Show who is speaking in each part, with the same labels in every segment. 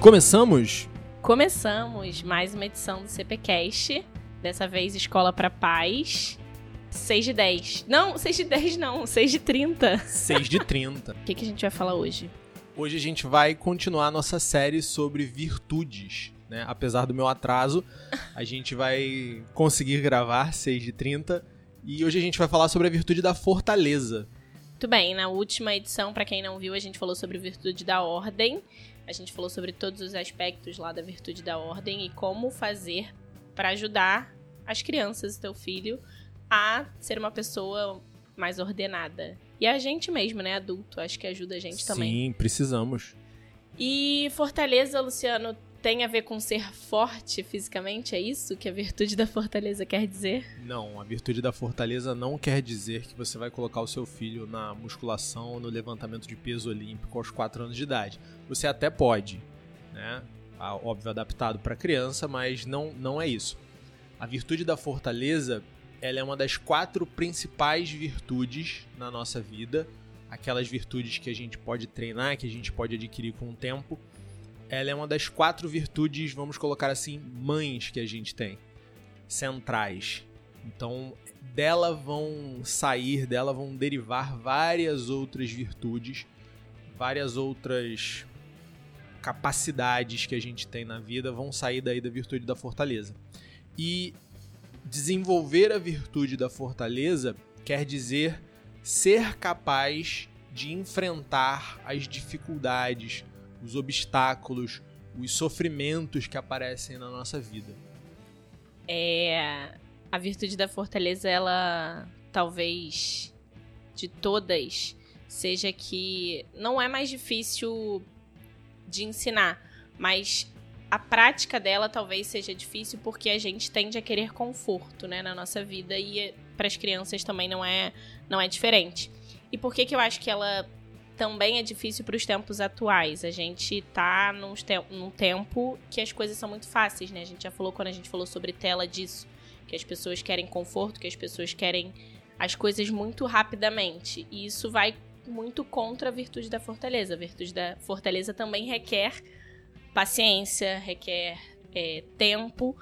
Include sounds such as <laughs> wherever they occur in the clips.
Speaker 1: Começamos?
Speaker 2: Começamos mais uma edição do CPCast. Dessa vez Escola para Paz. 6 de 10. Não, 6 de 10 não, 6 de 30.
Speaker 1: 6 de 30.
Speaker 2: O que, que a gente vai falar hoje?
Speaker 1: Hoje a gente vai continuar nossa série sobre virtudes. Né? Apesar do meu atraso, a gente vai conseguir gravar 6 de 30. E hoje a gente vai falar sobre a virtude da fortaleza.
Speaker 2: Muito bem, na última edição, para quem não viu, a gente falou sobre virtude da ordem. A gente falou sobre todos os aspectos lá da virtude da ordem e como fazer para ajudar as crianças, teu filho, a ser uma pessoa mais ordenada. E a gente mesmo, né, adulto, acho que ajuda a gente também.
Speaker 1: Sim, precisamos.
Speaker 2: E fortaleza, Luciano, tem a ver com ser forte fisicamente? É isso que a virtude da fortaleza quer dizer?
Speaker 1: Não, a virtude da fortaleza não quer dizer que você vai colocar o seu filho na musculação ou no levantamento de peso olímpico aos 4 anos de idade. Você até pode, né? Óbvio, adaptado para criança, mas não, não é isso. A virtude da fortaleza ela é uma das quatro principais virtudes na nossa vida, aquelas virtudes que a gente pode treinar, que a gente pode adquirir com o tempo ela é uma das quatro virtudes, vamos colocar assim, mães que a gente tem, centrais. Então, dela vão sair, dela vão derivar várias outras virtudes, várias outras capacidades que a gente tem na vida vão sair daí da virtude da fortaleza. E desenvolver a virtude da fortaleza quer dizer ser capaz de enfrentar as dificuldades, os obstáculos, os sofrimentos que aparecem na nossa vida.
Speaker 2: É. A virtude da fortaleza, ela talvez de todas seja que não é mais difícil de ensinar, mas a prática dela talvez seja difícil porque a gente tende a querer conforto, né, na nossa vida e para as crianças também não é não é diferente. E por que que eu acho que ela também é difícil para os tempos atuais. A gente tá num, te num tempo que as coisas são muito fáceis, né? A gente já falou quando a gente falou sobre tela disso, que as pessoas querem conforto, que as pessoas querem as coisas muito rapidamente. E isso vai muito contra a virtude da fortaleza. A virtude da fortaleza também requer paciência, requer é, tempo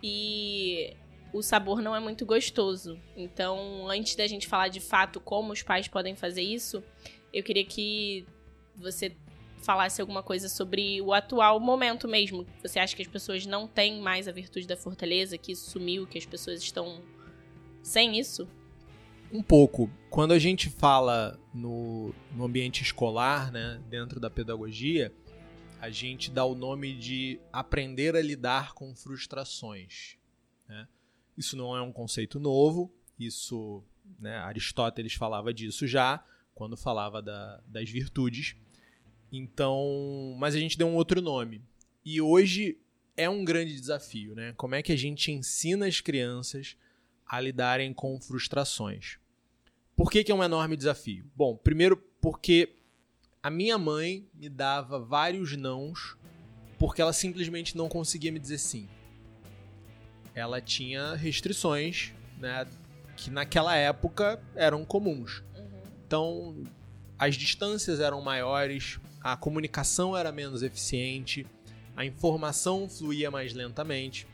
Speaker 2: e o sabor não é muito gostoso. Então, antes da gente falar de fato como os pais podem fazer isso, eu queria que você falasse alguma coisa sobre o atual momento mesmo. Você acha que as pessoas não têm mais a virtude da fortaleza, que isso sumiu, que as pessoas estão sem isso?
Speaker 1: Um pouco. Quando a gente fala no, no ambiente escolar, né, dentro da pedagogia, a gente dá o nome de aprender a lidar com frustrações. Né? Isso não é um conceito novo, isso né, Aristóteles falava disso já, quando falava da, das virtudes. Então, mas a gente deu um outro nome. E hoje é um grande desafio, né? Como é que a gente ensina as crianças a lidarem com frustrações? Por que, que é um enorme desafio? Bom, primeiro porque a minha mãe me dava vários nãos porque ela simplesmente não conseguia me dizer sim. Ela tinha restrições, né, que naquela época eram comuns. Então, as distâncias eram maiores, a comunicação era menos eficiente, a informação fluía mais lentamente.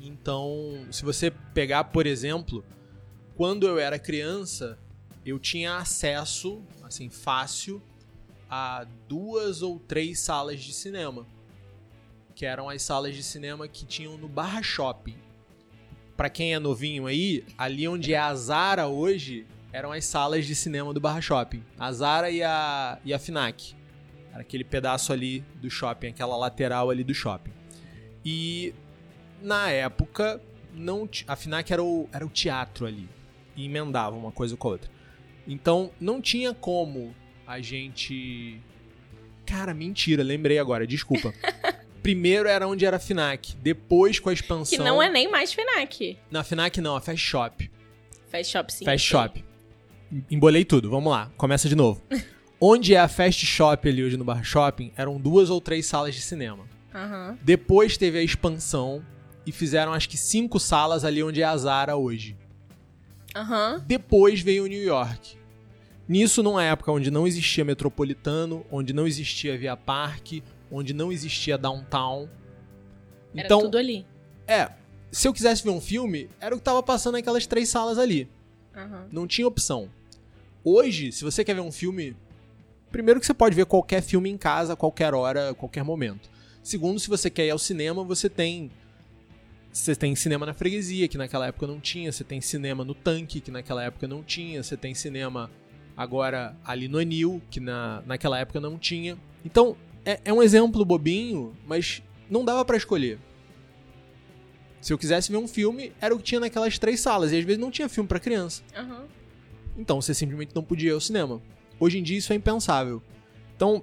Speaker 1: Então, se você pegar, por exemplo, quando eu era criança, eu tinha acesso, assim, fácil, a duas ou três salas de cinema, que eram as salas de cinema que tinham no Barra Shopping. Para quem é novinho aí, ali onde é a Zara hoje, eram as salas de cinema do Barra Shopping. A Zara e a, e a Finac. Era aquele pedaço ali do shopping, aquela lateral ali do shopping. E na época, não a Finac era o, era o teatro ali. E emendava uma coisa com a outra. Então não tinha como a gente. Cara, mentira, lembrei agora, desculpa. <laughs> Primeiro era onde era a Finac, depois com a expansão.
Speaker 2: Que não é nem mais Finac.
Speaker 1: Na Finac não, a Fast Shop.
Speaker 2: Fast Shop sim.
Speaker 1: Fast Shop. Embolei tudo, vamos lá, começa de novo. <laughs> Onde é a Fast Shop ali hoje no Bar Shopping, eram duas ou três salas de cinema.
Speaker 2: Uhum.
Speaker 1: Depois teve a expansão e fizeram acho que cinco salas ali onde é a Zara hoje.
Speaker 2: Uhum.
Speaker 1: Depois veio o New York. Nisso, numa época onde não existia metropolitano, onde não existia Via Parque, onde não existia downtown.
Speaker 2: Era
Speaker 1: Então,
Speaker 2: tudo ali.
Speaker 1: é, se eu quisesse ver um filme, era o que tava passando naquelas três salas ali.
Speaker 2: Aham.
Speaker 1: Não tinha opção. Hoje, se você quer ver um filme, primeiro que você pode ver qualquer filme em casa, qualquer hora, qualquer momento. Segundo, se você quer ir ao cinema, você tem você tem cinema na freguesia, que naquela época não tinha, você tem cinema no tanque, que naquela época não tinha, você tem cinema agora ali no Anil, que na, naquela época não tinha. Então, é, é um exemplo bobinho, mas não dava pra escolher. Se eu quisesse ver um filme, era o que tinha naquelas três salas, e às vezes não tinha filme pra criança.
Speaker 2: Aham.
Speaker 1: Então você simplesmente não podia ir ao cinema. Hoje em dia isso é impensável. Então,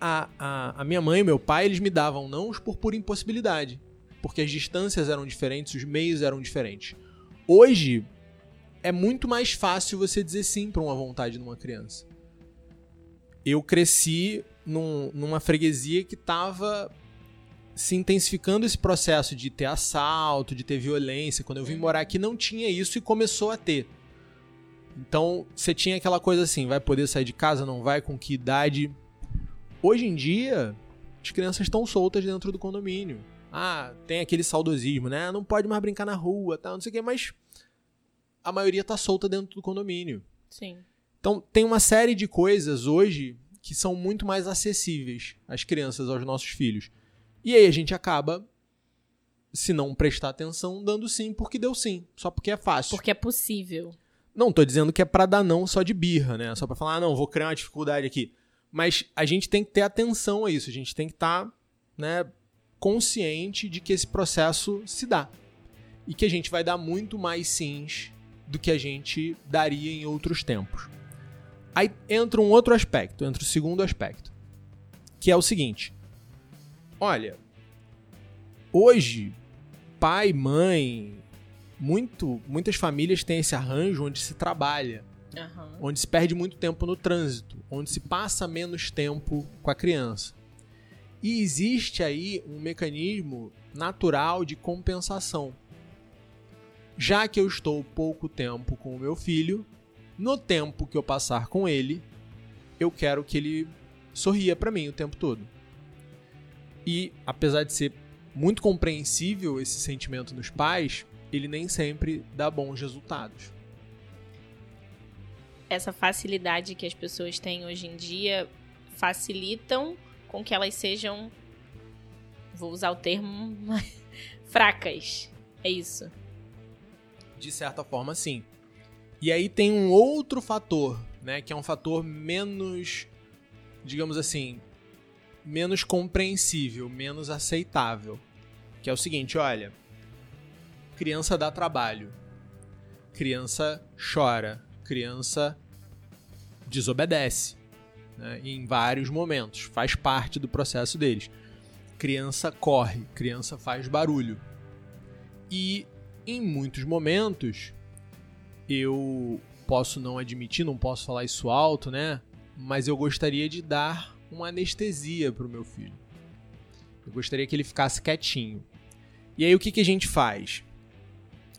Speaker 1: a, a, a minha mãe e meu pai, eles me davam nãos por pura impossibilidade. Porque as distâncias eram diferentes, os meios eram diferentes. Hoje, é muito mais fácil você dizer sim para uma vontade de uma criança. Eu cresci num- numa freguesia que estava se intensificando esse processo de ter assalto, de ter violência. Quando eu vim morar aqui não tinha isso e começou a ter. Então, você tinha aquela coisa assim, vai poder sair de casa, não vai, com que idade? Hoje em dia, as crianças estão soltas dentro do condomínio. Ah, tem aquele saudosismo, né? Não pode mais brincar na rua, tal, não sei o quê, mas a maioria tá solta dentro do condomínio.
Speaker 2: Sim.
Speaker 1: Então, tem uma série de coisas hoje que são muito mais acessíveis às crianças, aos nossos filhos. E aí a gente acaba, se não prestar atenção, dando sim porque deu sim, só porque é fácil.
Speaker 2: Porque é possível.
Speaker 1: Não tô dizendo que é pra dar não só de birra, né? Só pra falar, ah, não, vou criar uma dificuldade aqui. Mas a gente tem que ter atenção a isso, a gente tem que estar, né, consciente de que esse processo se dá. E que a gente vai dar muito mais sims do que a gente daria em outros tempos. Aí entra um outro aspecto, entra o segundo aspecto, que é o seguinte: olha, hoje, pai, mãe, muito, muitas famílias têm esse arranjo onde se trabalha,
Speaker 2: Aham.
Speaker 1: onde se perde muito tempo no trânsito, onde se passa menos tempo com a criança. E existe aí um mecanismo natural de compensação. Já que eu estou pouco tempo com o meu filho, no tempo que eu passar com ele, eu quero que ele sorria para mim o tempo todo. E apesar de ser muito compreensível esse sentimento nos pais, ele nem sempre dá bons resultados.
Speaker 2: Essa facilidade que as pessoas têm hoje em dia facilitam com que elas sejam, vou usar o termo, <laughs> fracas. É isso.
Speaker 1: De certa forma, sim. E aí tem um outro fator, né, que é um fator menos, digamos assim, menos compreensível, menos aceitável, que é o seguinte, olha, criança dá trabalho, criança chora, criança desobedece, né, em vários momentos, faz parte do processo deles. Criança corre, criança faz barulho. E em muitos momentos eu posso não admitir, não posso falar isso alto, né? Mas eu gostaria de dar uma anestesia pro meu filho. Eu gostaria que ele ficasse quietinho. E aí o que, que a gente faz?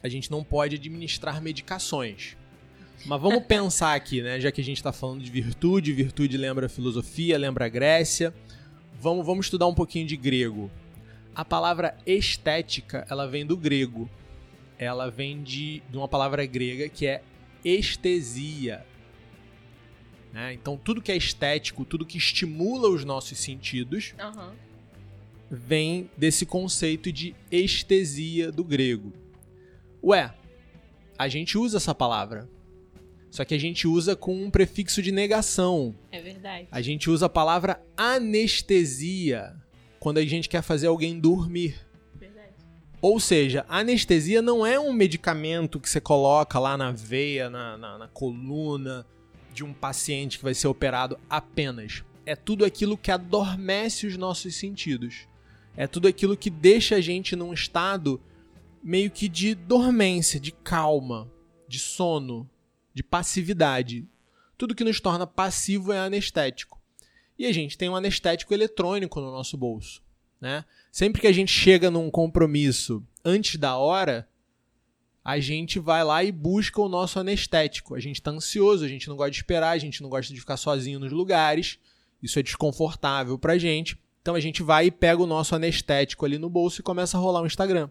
Speaker 1: A gente não pode administrar medicações. Mas vamos <laughs> pensar aqui, né? Já que a gente está falando de virtude, virtude lembra filosofia, lembra Grécia. Vamos, vamos estudar um pouquinho de grego. A palavra estética, ela vem do grego. Ela vem de, de uma palavra grega que é estesia. Né? Então, tudo que é estético, tudo que estimula os nossos sentidos,
Speaker 2: Aham.
Speaker 1: vem desse conceito de estesia do grego. Ué, a gente usa essa palavra. Só que a gente usa com um prefixo de negação.
Speaker 2: É verdade.
Speaker 1: A gente usa a palavra anestesia quando a gente quer fazer alguém dormir.
Speaker 2: Verdade.
Speaker 1: Ou seja, anestesia não é um medicamento que você coloca lá na veia, na, na, na coluna de um paciente que vai ser operado apenas. É tudo aquilo que adormece os nossos sentidos. É tudo aquilo que deixa a gente num estado meio que de dormência, de calma, de sono, de passividade. Tudo que nos torna passivo é anestético. E a gente tem um anestético eletrônico no nosso bolso. Né? Sempre que a gente chega num compromisso antes da hora, a gente vai lá e busca o nosso anestético. A gente está ansioso, a gente não gosta de esperar, a gente não gosta de ficar sozinho nos lugares. isso é desconfortável pra gente. Então a gente vai e pega o nosso anestético ali no bolso e começa a rolar o Instagram.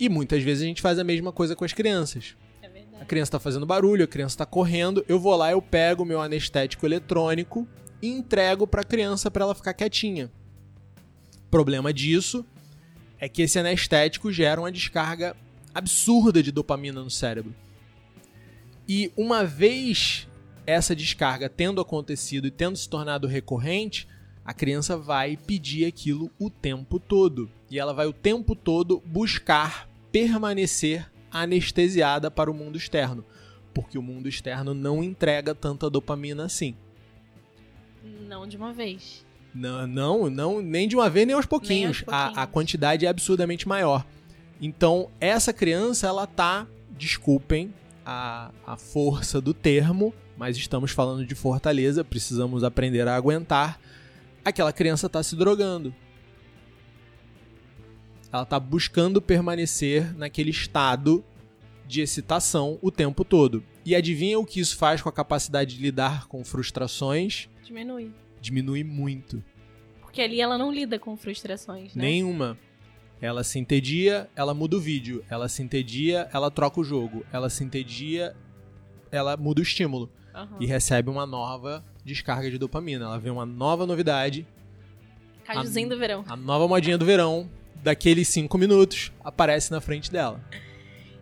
Speaker 1: E muitas vezes a gente faz a mesma coisa com as crianças.
Speaker 2: É.
Speaker 1: A criança está fazendo barulho, a criança está correndo, eu vou lá, eu pego o meu anestético eletrônico e entrego para a criança para ela ficar quietinha. O problema disso é que esse anestético gera uma descarga absurda de dopamina no cérebro. E uma vez essa descarga tendo acontecido e tendo se tornado recorrente, a criança vai pedir aquilo o tempo todo. E ela vai o tempo todo buscar permanecer anestesiada para o mundo externo, porque o mundo externo não entrega tanta dopamina assim.
Speaker 2: Não de uma vez.
Speaker 1: Não, não, não nem de uma vez nem aos pouquinhos.
Speaker 2: Nem aos pouquinhos.
Speaker 1: A, a quantidade é absurdamente maior. Então, essa criança, ela tá, desculpem a, a força do termo, mas estamos falando de fortaleza, precisamos aprender a aguentar. Aquela criança tá se drogando. Ela tá buscando permanecer naquele estado de excitação o tempo todo. E adivinha o que isso faz com a capacidade de lidar com frustrações?
Speaker 2: Diminui.
Speaker 1: Diminui muito.
Speaker 2: Porque ali ela não lida com frustrações, né?
Speaker 1: Nenhuma. Ela se entedia, ela muda o vídeo. Ela se entedia, ela troca o jogo. Ela se entedia, ela muda o estímulo.
Speaker 2: Aham.
Speaker 1: E recebe uma nova descarga de dopamina. Ela vê uma nova novidade,
Speaker 2: Cajuzinho do verão.
Speaker 1: a nova modinha do verão, daqueles 5 minutos, aparece na frente dela.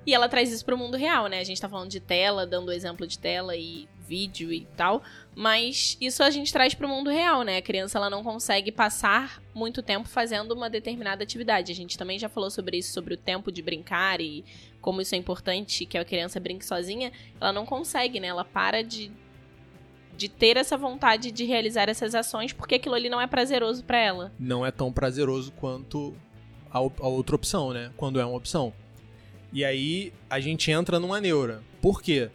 Speaker 2: E ela traz isso pro mundo real, né? A gente tá falando de tela, dando exemplo de tela e vídeo e tal, mas isso a gente traz pro mundo real, né? A criança ela não consegue passar muito tempo fazendo uma determinada atividade. A gente também já falou sobre isso, sobre o tempo de brincar e como isso é importante que a criança brinque sozinha. Ela não consegue, né? Ela para de de ter essa vontade de realizar essas ações porque aquilo ali não é prazeroso pra ela.
Speaker 1: Não é tão prazeroso quanto a, a outra opção, né? Quando é uma opção. E aí a gente entra numa neura. Por quê?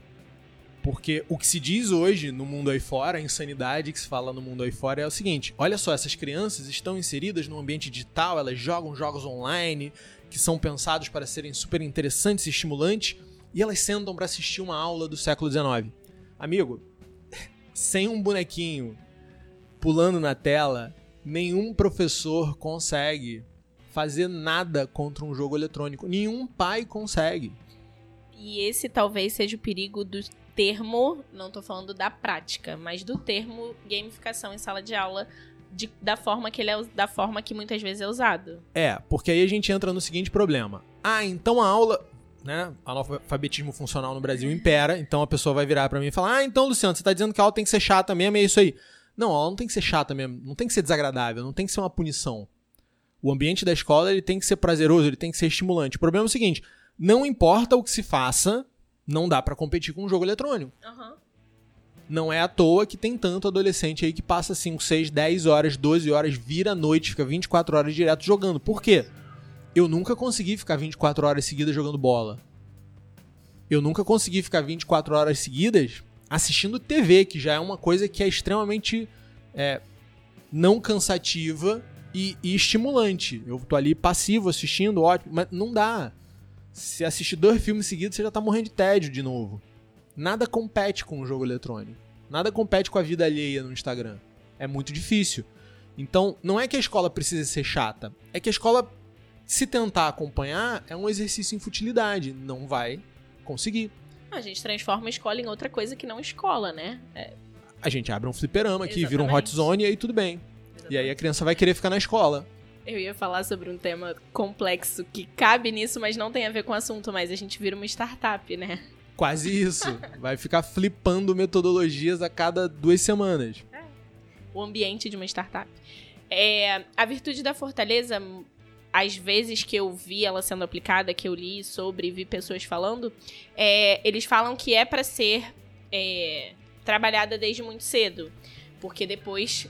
Speaker 1: Porque o que se diz hoje no mundo aí fora, a insanidade que se fala no mundo aí fora é o seguinte: olha só, essas crianças estão inseridas no ambiente digital, elas jogam jogos online que são pensados para serem super interessantes e estimulantes, e elas sentam para assistir uma aula do século XIX. Amigo, <laughs> sem um bonequinho pulando na tela, nenhum professor consegue fazer nada contra um jogo eletrônico. Nenhum pai consegue.
Speaker 2: E esse talvez seja o perigo do termo, não tô falando da prática, mas do termo gamificação em sala de aula, de- da forma que ele é, da forma que muitas vezes é usado.
Speaker 1: É, porque aí a gente entra no seguinte problema. Ah, então a aula, né, analfabetismo funcional no Brasil impera, então a pessoa vai virar pra mim e falar: "Ah, então Luciano, você tá dizendo que a aula tem que ser chata mesmo, é isso aí". Não, a aula não tem que ser chata mesmo, não tem que ser desagradável, não tem que ser uma punição. O ambiente da escola ele tem que ser prazeroso, ele tem que ser estimulante. O problema é o seguinte, não importa o que se faça, não dá pra competir com um jogo eletrônico. Não é à toa que tem tanto adolescente aí que passa 5, 6, 10 horas, 12 horas, vira a noite, fica 24 horas direto jogando. Por quê? Eu nunca consegui ficar 24 horas seguidas jogando bola. Eu nunca consegui ficar 24 horas seguidas assistindo TV, que já é uma coisa que é extremamente é, não cansativa e, e estimulante. Eu tô ali passivo assistindo, ótimo, mas não dá. Se assistir dois filmes seguidos, você já tá morrendo de tédio de novo. Nada compete com o jogo eletrônico. Nada compete com a vida alheia no Instagram. É muito difícil. Então, não é que a escola precise ser chata. É que a escola, se tentar acompanhar, é um exercício em futilidade. Não vai conseguir.
Speaker 2: A gente transforma a escola em outra coisa que não escola, né? É,
Speaker 1: A gente abre um fliperama aqui, vira um hot
Speaker 2: Exatamente.
Speaker 1: zone e aí tudo bem. E aí a criança vai querer ficar na escola.
Speaker 2: Eu ia falar sobre um tema complexo que cabe nisso, mas não tem a ver com o assunto, mas a gente vira uma startup, né?
Speaker 1: Quase isso. Vai ficar flipando metodologias a cada duas semanas.
Speaker 2: o ambiente de uma startup. É, a virtude da fortaleza, às vezes que eu vi ela sendo aplicada, que eu li sobre, vi pessoas falando, é, eles falam que é pra ser é, trabalhada desde muito cedo, porque depois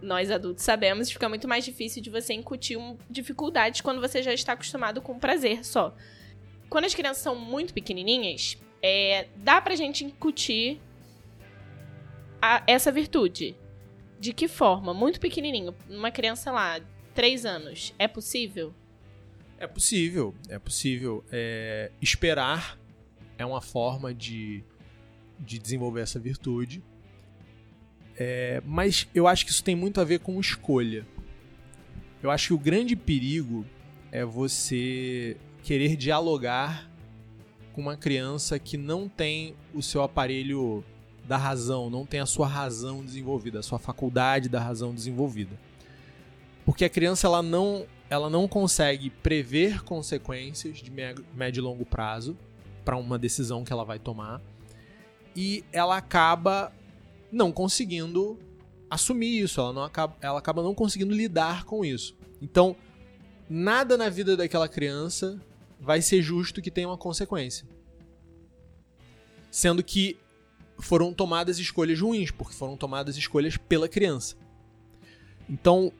Speaker 2: nós adultos sabemos fica muito mais difícil de você incutir dificuldades quando você já está acostumado com prazer só. Quando as crianças são muito pequenininhas, é, dá pra gente incutir a- essa virtude. De que forma? Muito pequenininho. Uma criança lá, 3 anos. É possível?
Speaker 1: É possível, é possível. É, esperar é uma forma de, de desenvolver essa virtude. É, mas eu acho que isso tem muito a ver com escolha. Eu acho que o grande perigo é você querer dialogar com uma criança que não tem o seu aparelho da razão, não tem a sua razão desenvolvida, a sua faculdade da razão desenvolvida. Porque a criança ela não, ela não consegue prever consequências de médio e longo prazo para uma decisão que ela vai tomar e ela acaba não conseguindo assumir isso, ela, não acaba, ela acaba não conseguindo lidar com isso. Então, nada na vida daquela criança vai ser justo que tenha uma consequência. Sendo que foram tomadas escolhas ruins, porque foram tomadas escolhas pela criança. Então,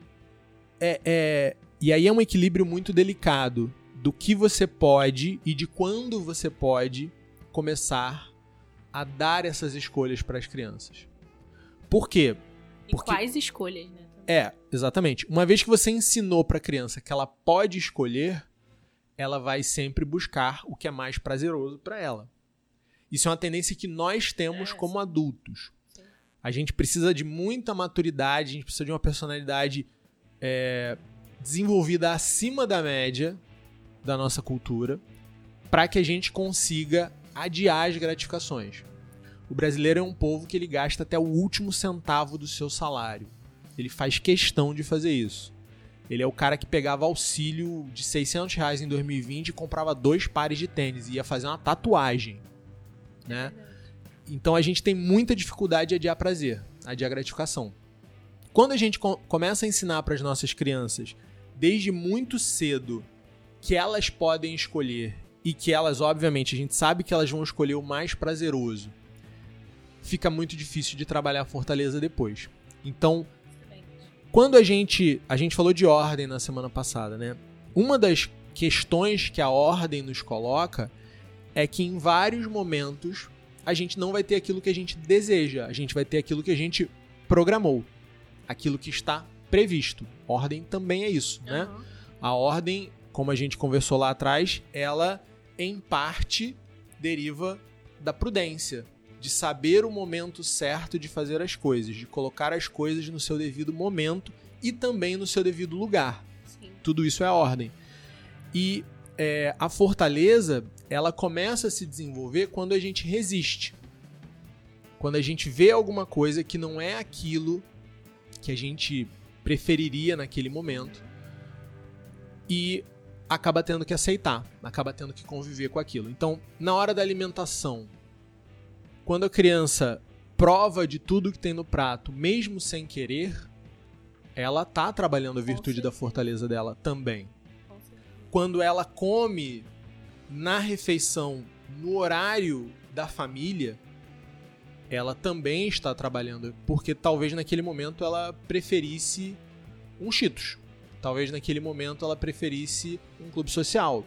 Speaker 1: é, é, e aí é um equilíbrio muito delicado do que você pode e de quando você pode começar a dar essas escolhas para as crianças. Por quê?
Speaker 2: Porque, e quais escolhas, né?
Speaker 1: É, exatamente. Uma vez que você ensinou para a criança que ela pode escolher, ela vai sempre buscar o que é mais prazeroso para ela. Isso é uma tendência que nós temos é, como adultos. Sim. A gente precisa de muita maturidade, a gente precisa de uma personalidade é, desenvolvida acima da média da nossa cultura para que a gente consiga adiar as gratificações. O brasileiro é um povo que ele gasta até o último centavo do seu salário. Ele faz questão de fazer isso. Ele é o cara que pegava auxílio de 600 reais em 2020 e comprava dois pares de tênis e ia fazer uma tatuagem né? Então a gente tem muita dificuldade de adiar prazer, adiar gratificação. Quando a gente co começa a ensinar para as nossas crianças, desde muito cedo, que elas podem escolher e que elas, obviamente, a gente sabe que elas vão escolher o mais prazeroso, fica muito difícil de trabalhar a fortaleza depois. Então, quando a gente. A gente falou de ordem na semana passada, né? Uma das questões que a ordem nos coloca é que em vários momentos a gente não vai ter aquilo que a gente deseja, a gente vai ter aquilo que a gente programou, aquilo que está previsto. Ordem também é isso, uhum. né? A ordem, como a gente conversou lá atrás, ela em parte deriva da prudência, de saber o momento certo de fazer as coisas, de colocar as coisas no seu devido momento e também no seu devido lugar. Sim. Tudo isso é ordem. E é, a fortaleza ela começa a se desenvolver quando a gente resiste. Quando a gente vê alguma coisa que não é aquilo que a gente preferiria naquele momento e acaba tendo que aceitar, acaba tendo que conviver com aquilo. Então, na hora da alimentação, quando a criança prova de tudo que tem no prato, mesmo sem querer, ela tá trabalhando a virtude da fortaleza dela também. Quando ela come na refeição, no horário da família, ela também está trabalhando, porque talvez naquele momento ela preferisse um Cheetos. Talvez naquele momento ela preferisse um clube social,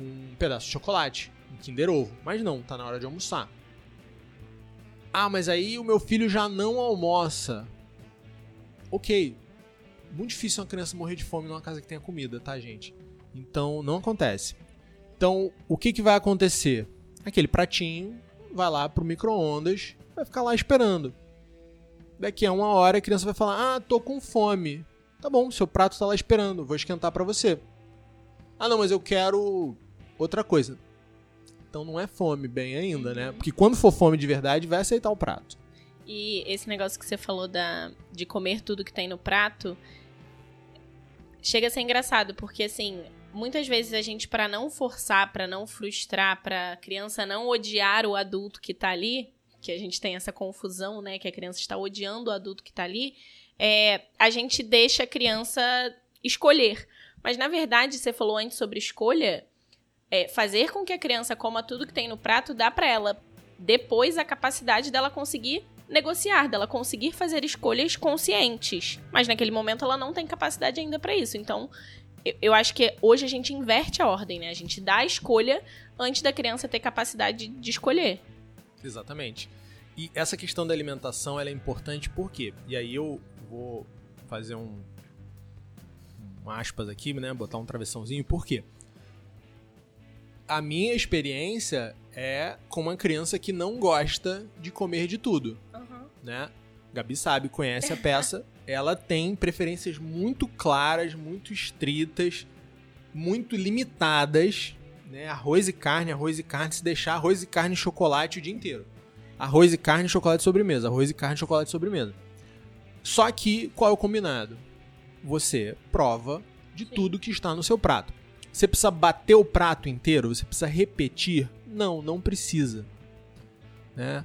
Speaker 1: um pedaço de chocolate, um Kinder Ovo. Mas não, tá na hora de almoçar. Ah, mas aí o meu filho já não almoça. Ok. Muito difícil uma criança morrer de fome numa casa que tenha comida, tá, gente? Então não acontece. Então, o que, que vai acontecer? Aquele pratinho vai lá pro micro-ondas, vai ficar lá esperando. Daqui a uma hora a criança vai falar: Ah, tô com fome. Tá bom, seu prato tá lá esperando, vou esquentar para você. Ah, não, mas eu quero outra coisa. Então não é fome bem ainda, né? Porque quando for fome de verdade, vai aceitar o prato.
Speaker 2: E esse negócio que você falou da, de comer tudo que tem no prato chega a ser engraçado, porque assim, muitas vezes a gente, para não forçar, para não frustrar, para criança não odiar o adulto que tá ali, que a gente tem essa confusão, né? Que a criança está odiando o adulto que tá ali, é, a gente deixa a criança escolher. Mas na verdade, você falou antes sobre escolha, é, fazer com que a criança coma tudo que tem no prato dá para ela depois a capacidade dela conseguir negociar, dela conseguir fazer escolhas conscientes. Mas naquele momento ela não tem capacidade ainda para isso. Então, eu, eu acho que hoje a gente inverte a ordem, né? A gente dá a escolha antes da criança ter capacidade de escolher.
Speaker 1: Exatamente. E essa questão da alimentação é importante por quê? E aí eu vou fazer um, um aspas aqui, né? Botar um travessãozinho. Por quê? A minha experiência é com uma criança que não gosta de comer de tudo, uhum. né? Gabi sabe, conhece a <laughs> peça. Ela tem preferências muito claras, muito estritas, muito limitadas. Né? Arroz e carne, arroz e carne. Se deixar arroz e carne e chocolate o dia inteiro. Arroz e carne, chocolate e sobremesa. Arroz e carne, chocolate e sobremesa. Só que, qual é o combinado? Você prova de Sim. tudo que está no seu prato. Você precisa bater o prato inteiro? Você precisa repetir? Não, não precisa. Né?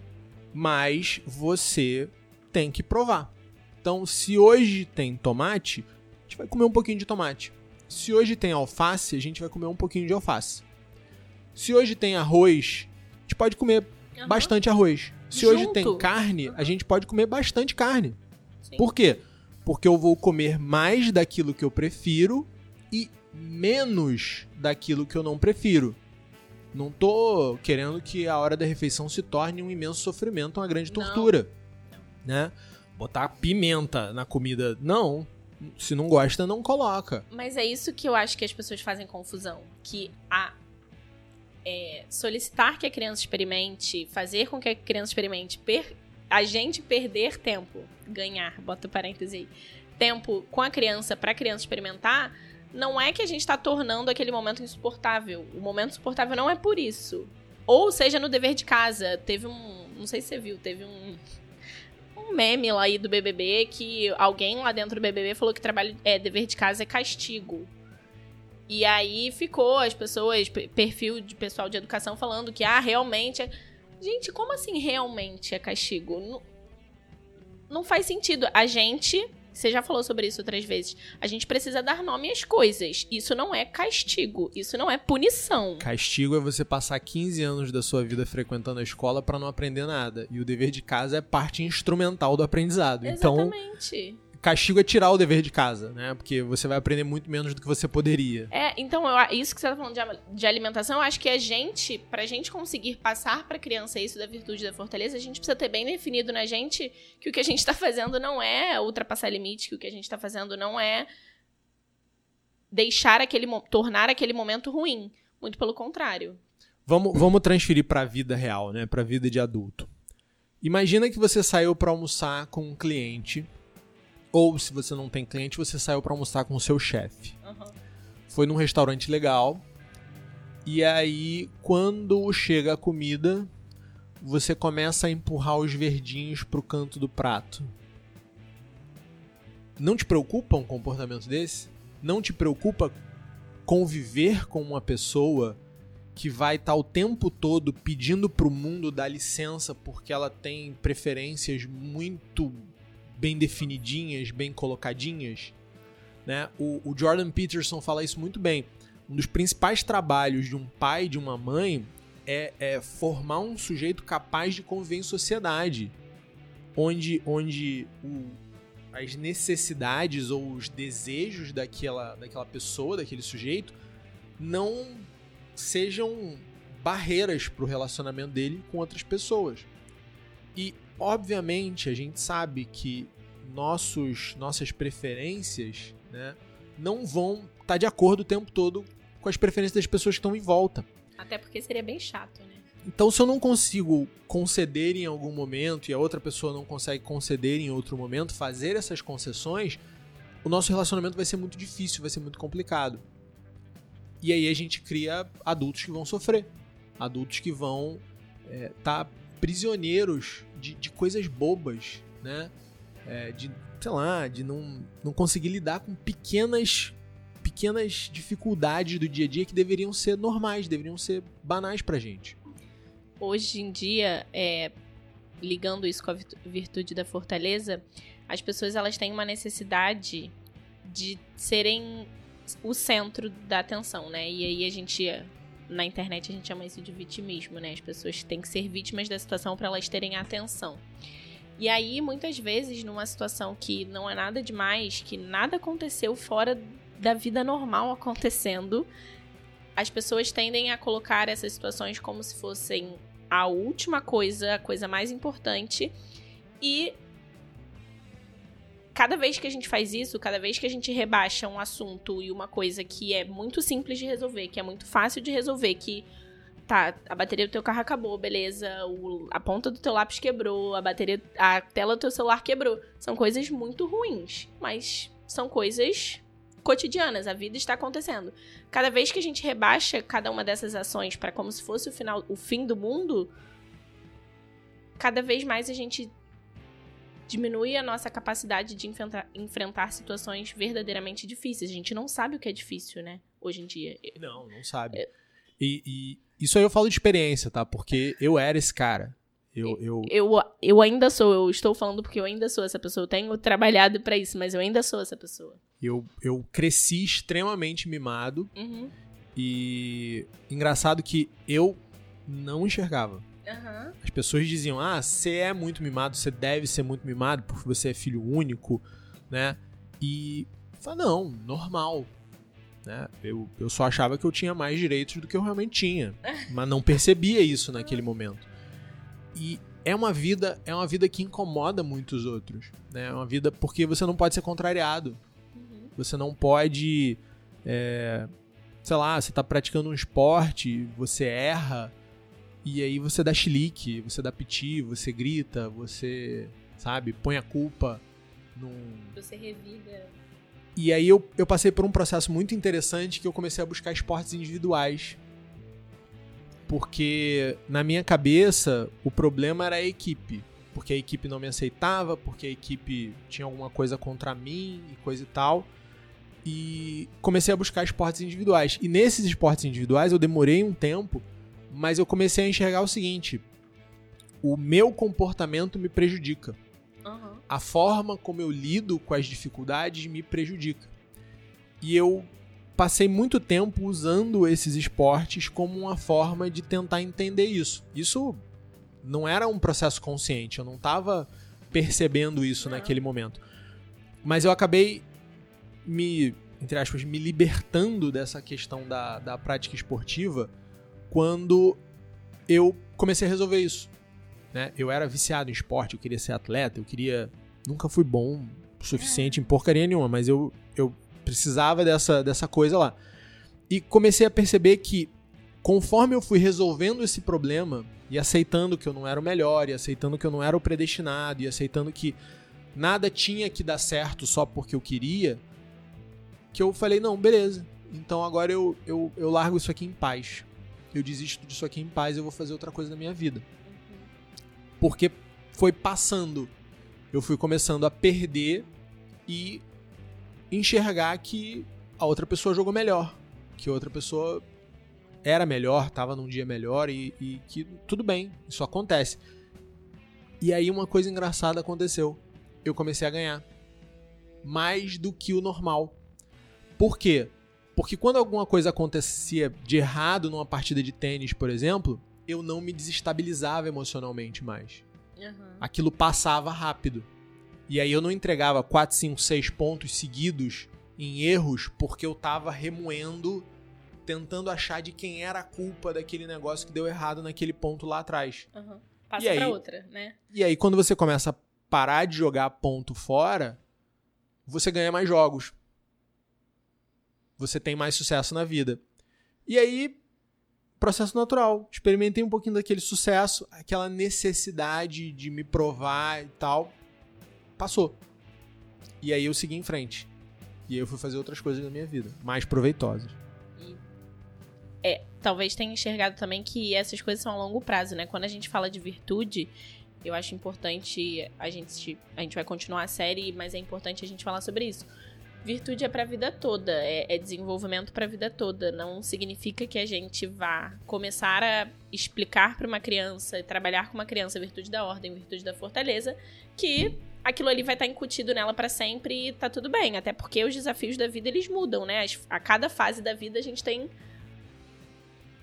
Speaker 1: Mas você tem que provar. Então, se hoje tem tomate, a gente vai comer um pouquinho de tomate. Se hoje tem alface, a gente vai comer um pouquinho de alface. Se hoje tem arroz, a gente pode comer uhum. bastante arroz. Se Junto. hoje tem carne, a gente pode comer bastante carne. Sim. Por quê? Porque eu vou comer mais daquilo que eu prefiro e menos daquilo que eu não prefiro. Não tô querendo que a hora da refeição se torne um imenso sofrimento, uma grande tortura. Não. Né? Botar pimenta na comida, não. Se não gosta, não coloca.
Speaker 2: Mas é isso que eu acho que as pessoas fazem confusão. Que a é, solicitar que a criança experimente, fazer com que a criança experimente, per, a gente perder tempo, ganhar, bota parêntese aí, tempo com a criança para a criança experimentar, não é que a gente está tornando aquele momento insuportável. O momento insuportável não é por isso. Ou seja, no dever de casa, teve um, não sei se você viu, teve um um meme lá aí do BBB que alguém lá dentro do BBB falou que trabalho é dever de casa é castigo. E aí ficou as pessoas, perfil de pessoal de educação falando que ah, realmente é... Gente, como assim realmente é castigo? Não, não faz sentido. A gente você já falou sobre isso outras vezes. A gente precisa dar nome às coisas. Isso não é castigo. Isso não é punição.
Speaker 1: Castigo é você passar 15 anos da sua vida frequentando a escola para não aprender nada. E o dever de casa é parte instrumental do aprendizado. Então, Exatamente. Então castigo é tirar o dever de casa, né? Porque você vai aprender muito menos do que você poderia.
Speaker 2: É, então, eu, isso que você tá falando de, de, alimentação, eu acho que a gente, pra gente conseguir passar pra criança isso da virtude da fortaleza, a gente precisa ter bem definido na gente que o que a gente tá fazendo não é ultrapassar limite, que o que a gente tá fazendo não é deixar aquele, tornar aquele momento ruim. Muito pelo contrário.
Speaker 1: Vamos, vamos transferir pra vida real, né? Pra vida de adulto. Imagina que você saiu para almoçar com um cliente ou se você não tem cliente, você saiu para almoçar com o seu chefe. Uhum. Foi num restaurante legal. E aí, quando chega a comida, você começa a empurrar os verdinhos pro canto do prato. Não te preocupa um comportamento desse? Não te preocupa conviver com uma pessoa que vai estar tá o tempo todo pedindo pro mundo dar licença porque ela tem preferências muito bem definidinhas, bem colocadinhas. Né? O, o Jordan Peterson fala isso muito bem. Um dos principais trabalhos de um pai e de uma mãe é, é, formar um sujeito capaz de conviver em sociedade, onde, onde o, as necessidades ou os desejos daquela, daquela pessoa, daquele sujeito, não sejam barreiras para o relacionamento dele com outras pessoas. E Obviamente, a gente sabe que nossos, nossas preferências né, não vão estar tá de acordo o tempo todo com as preferências das pessoas que estão em volta.
Speaker 2: Até porque seria bem chato, né?
Speaker 1: Então, se eu não consigo conceder em algum momento e a outra pessoa não consegue conceder em outro momento, fazer essas concessões, o nosso relacionamento vai ser muito difícil, vai ser muito complicado. E aí a gente cria adultos que vão sofrer, adultos que vão estar é, tá prisioneiros de, de coisas bobas, né? É, de, sei lá, de não, não conseguir lidar com pequenas pequenas dificuldades do dia a dia que deveriam ser normais, deveriam ser banais pra gente.
Speaker 2: Hoje em dia, é, ligando isso com a virtude da fortaleza, as pessoas elas têm uma necessidade de serem o centro da atenção, né? E aí a gente na internet a gente chama isso de vitimismo, né? As pessoas têm que ser vítimas da situação para elas terem atenção. E aí, muitas vezes, numa situação que não é nada demais, que nada aconteceu fora da vida normal acontecendo, as pessoas tendem a colocar essas situações como se fossem a última coisa, a coisa mais importante, e cada vez que a gente faz isso, cada vez que a gente rebaixa um assunto e uma coisa que é muito simples de resolver, que é muito fácil de resolver, que Tá, a bateria do teu carro acabou, beleza. O, a ponta do teu lápis quebrou, a bateria, a tela do teu celular quebrou. São coisas muito ruins, mas são coisas cotidianas. A vida está acontecendo. Cada vez que a gente rebaixa cada uma dessas ações para como se fosse o final, o fim do mundo, cada vez mais a gente diminui a nossa capacidade de enfrentar, enfrentar situações verdadeiramente difíceis. A gente não sabe o que é difícil, né? Hoje em dia.
Speaker 1: Não, não sabe. É... E, e, isso aí eu falo de experiência, tá? Porque eu era esse cara. Eu, eu...
Speaker 2: eu, eu ainda sou, eu estou falando porque eu ainda sou essa pessoa. Eu tenho trabalhado para isso, mas eu ainda sou essa pessoa.
Speaker 1: Eu, eu cresci extremamente mimado. Uhum. E engraçado que eu não enxergava. Uhum. As pessoas diziam: ah, você é muito mimado, você deve ser muito mimado porque você é filho único, né? E falei, não, normal. Né? Eu, eu só achava que eu tinha mais direitos do que eu realmente tinha, <laughs> mas não percebia isso naquele momento. E é uma vida, é uma vida que incomoda muitos outros, né? É uma vida porque você não pode ser contrariado. Uhum. Você não pode, é, sei lá, você está praticando um esporte, você erra e aí você dá chilique, você dá piti, você grita, você, sabe, põe a culpa num...
Speaker 2: Você revida
Speaker 1: e aí eu, eu passei por um processo muito interessante que eu comecei a buscar esportes individuais. Porque na minha cabeça o problema era a equipe. Porque a equipe não me aceitava, porque a equipe tinha alguma coisa contra mim e coisa e tal. E comecei a buscar esportes individuais. E nesses esportes individuais eu demorei um tempo, mas eu comecei a enxergar o seguinte: o meu comportamento me prejudica a forma como eu lido com as dificuldades me prejudica. E eu passei muito tempo usando esses esportes como uma forma de tentar entender isso. Isso não era um processo consciente, eu não estava percebendo isso naquele momento. Mas eu acabei me, entre aspas, me libertando dessa questão da, da prática esportiva quando eu comecei a resolver isso. Né? Eu era viciado em esporte, eu queria ser atleta, eu queria. Nunca fui bom o suficiente em porcaria nenhuma, mas eu, eu precisava dessa, dessa coisa lá. E comecei a perceber que, conforme eu fui resolvendo esse problema e aceitando que eu não era o melhor, e aceitando que eu não era o predestinado, e aceitando que nada tinha que dar certo só porque eu queria, que eu falei: não, beleza, então agora eu, eu, eu largo isso aqui em paz. Eu desisto disso aqui em paz, eu vou fazer outra coisa na minha vida. Porque foi passando. Eu fui começando a perder e enxergar que a outra pessoa jogou melhor. Que a outra pessoa era melhor, estava num dia melhor e, e que tudo bem, isso acontece. E aí uma coisa engraçada aconteceu. Eu comecei a ganhar. Mais do que o normal. Por quê? Porque quando alguma coisa acontecia de errado numa partida de tênis, por exemplo, eu não me desestabilizava emocionalmente mais. Uhum. Aquilo passava rápido. E aí eu não entregava 4, 5, 6 pontos seguidos em erros porque eu tava remoendo, tentando achar de quem era a culpa daquele negócio que deu errado naquele ponto lá atrás.
Speaker 2: Uhum. Passa e aí, pra outra, né?
Speaker 1: E aí quando você começa a parar de jogar ponto fora, você ganha mais jogos. Você tem mais sucesso na vida. E aí processo natural. Experimentei um pouquinho daquele sucesso, aquela necessidade de me provar e tal. Passou. E aí eu segui em frente. E aí eu fui fazer outras coisas na minha vida, mais proveitosas.
Speaker 2: É, talvez tenha enxergado também que essas coisas são a longo prazo, né? Quando a gente fala de virtude, eu acho importante a gente a gente vai continuar a série, mas é importante a gente falar sobre isso virtude é para a vida toda, é, é desenvolvimento para a vida toda. Não significa que a gente vá começar a explicar para uma criança, trabalhar com uma criança virtude da ordem, virtude da fortaleza, que aquilo ali vai estar tá incutido nela para sempre e tá tudo bem. Até porque os desafios da vida eles mudam, né? A cada fase da vida a gente tem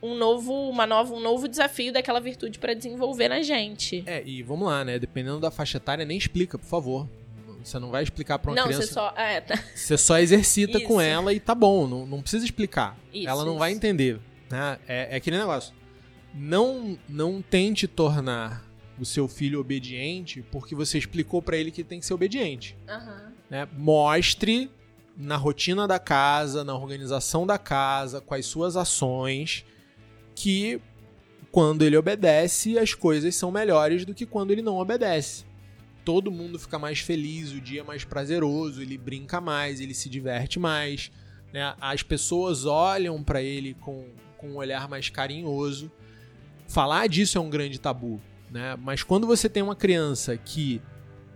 Speaker 2: um novo, uma nova, um novo desafio daquela virtude para desenvolver na gente.
Speaker 1: É, e vamos lá, né? Dependendo da faixa etária, nem explica, por favor. Você não vai explicar pra uma
Speaker 2: não,
Speaker 1: criança.
Speaker 2: Você só, é, tá.
Speaker 1: você só exercita isso. com ela e tá bom. Não, não precisa explicar. Isso, ela não isso. vai entender. Né? É, é aquele negócio. Não, não tente tornar o seu filho obediente porque você explicou para ele que tem que ser obediente. Uhum. Né? Mostre na rotina da casa, na organização da casa, com as suas ações, que quando ele obedece, as coisas são melhores do que quando ele não obedece. Todo mundo fica mais feliz, o dia é mais prazeroso, ele brinca mais, ele se diverte mais. Né? As pessoas olham para ele com, com um olhar mais carinhoso. Falar disso é um grande tabu. Né? Mas quando você tem uma criança que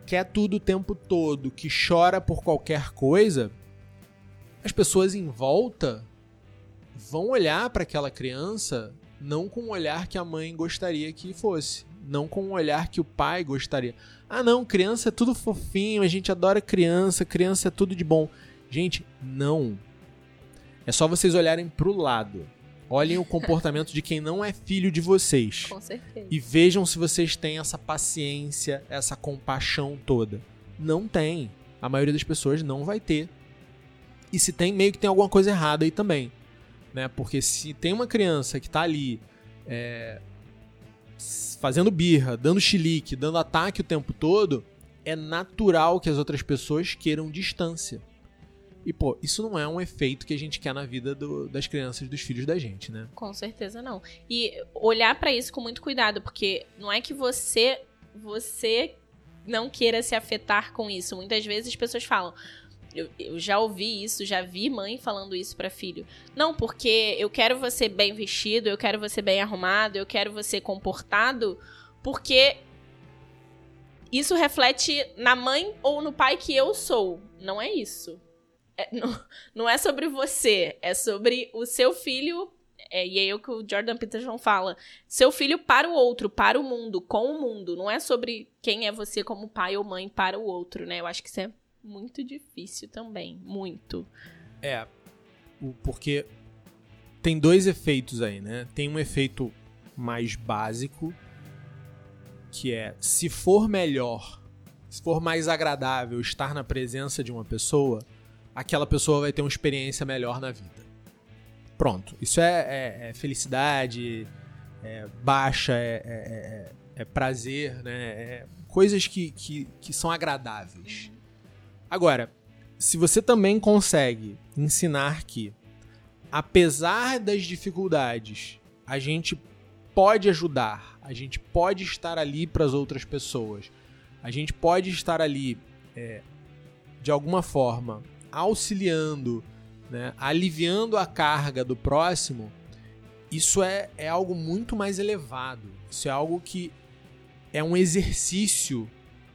Speaker 1: quer tudo o tempo todo, que chora por qualquer coisa, as pessoas em volta vão olhar para aquela criança não com o olhar que a mãe gostaria que fosse, não com o olhar que o pai gostaria. Ah, não, criança é tudo fofinho, a gente adora criança, criança é tudo de bom. Gente, não. É só vocês olharem pro lado. Olhem o comportamento de quem não é filho de vocês.
Speaker 2: Com certeza.
Speaker 1: E vejam se vocês têm essa paciência, essa compaixão toda. Não tem. A maioria das pessoas não vai ter. E se tem, meio que tem alguma coisa errada aí também. Né? Porque se tem uma criança que tá ali é, fazendo birra, dando chilique, dando ataque o tempo todo, é natural que as outras pessoas queiram distância. E, pô, isso não é um efeito que a gente quer na vida do, das crianças, dos filhos da gente, né?
Speaker 2: Com certeza não. E olhar para isso com muito cuidado, porque não é que você você não queira se afetar com isso. Muitas vezes as pessoas falam: eu, eu, já ouvi isso, já vi mãe falando isso para filho. Não, porque eu quero você bem vestido, eu quero você bem arrumado, eu quero você comportado, porque isso reflete na mãe ou no pai que eu sou. Não é isso. É, <laughs> não, não, é sobre você, é sobre o seu filho. É, e é o que o Jordan Peterson fala. Seu filho para o outro, para o mundo, com o mundo. Não é sobre quem é você como pai ou mãe para o outro, né? Eu acho que isso é muito difícil também. Muito.
Speaker 1: É. Porque tem dois efeitos aí, né? Tem um efeito mais básico, que é se for melhor, se for mais agradável estar na presença de uma pessoa, aquela pessoa vai ter uma experiência melhor na vida. Pronto. Isso é, é, é felicidade, é baixa, é, é, é, prazer, né? coisas que, que, que são agradáveis. Agora, se você também consegue ensinar que, apesar das dificuldades, a gente pode ajudar, a gente pode estar ali para as outras pessoas, a gente pode estar ali é, de alguma forma auxiliando, né, aliviando a carga do próximo, isso é, é algo muito mais elevado. Isso é algo que é um exercício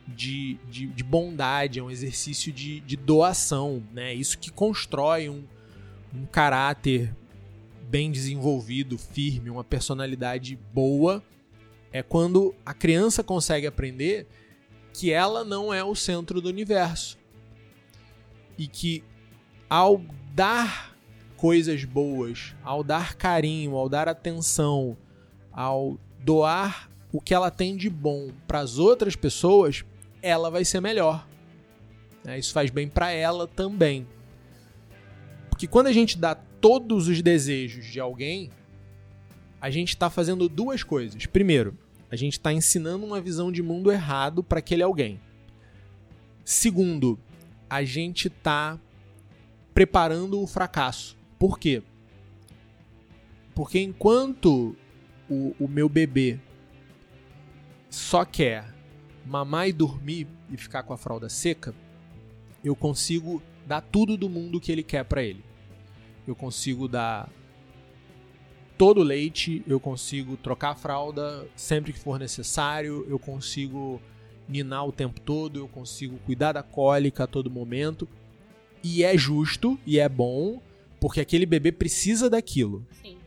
Speaker 1: de, de, de bondade, é um exercício de, de doação, né? Isso que constrói um, um caráter bem desenvolvido, firme, uma personalidade boa, é quando a criança consegue aprender que ela não é o centro do universo. E que ao dar coisas boas, ao dar carinho, ao dar atenção, ao doar o que ela tem de bom para as outras pessoas, ela vai ser melhor. Né? Isso faz bem para ela também. Porque quando a gente dá todos os desejos de alguém, a gente está fazendo duas coisas. Primeiro, a gente está ensinando uma visão de mundo errado para aquele alguém. Segundo, a gente está preparando o fracasso. Por quê? Porque enquanto o, o meu bebê só quer mamar e dormir e ficar com a fralda seca, eu consigo dar tudo do mundo que ele quer para ele. Eu consigo dar todo o leite, eu consigo trocar a fralda sempre que for necessário, eu consigo ninar o tempo todo, eu consigo cuidar da cólica a todo momento. E é justo e é bom, porque aquele bebê precisa daquilo.
Speaker 2: Sim.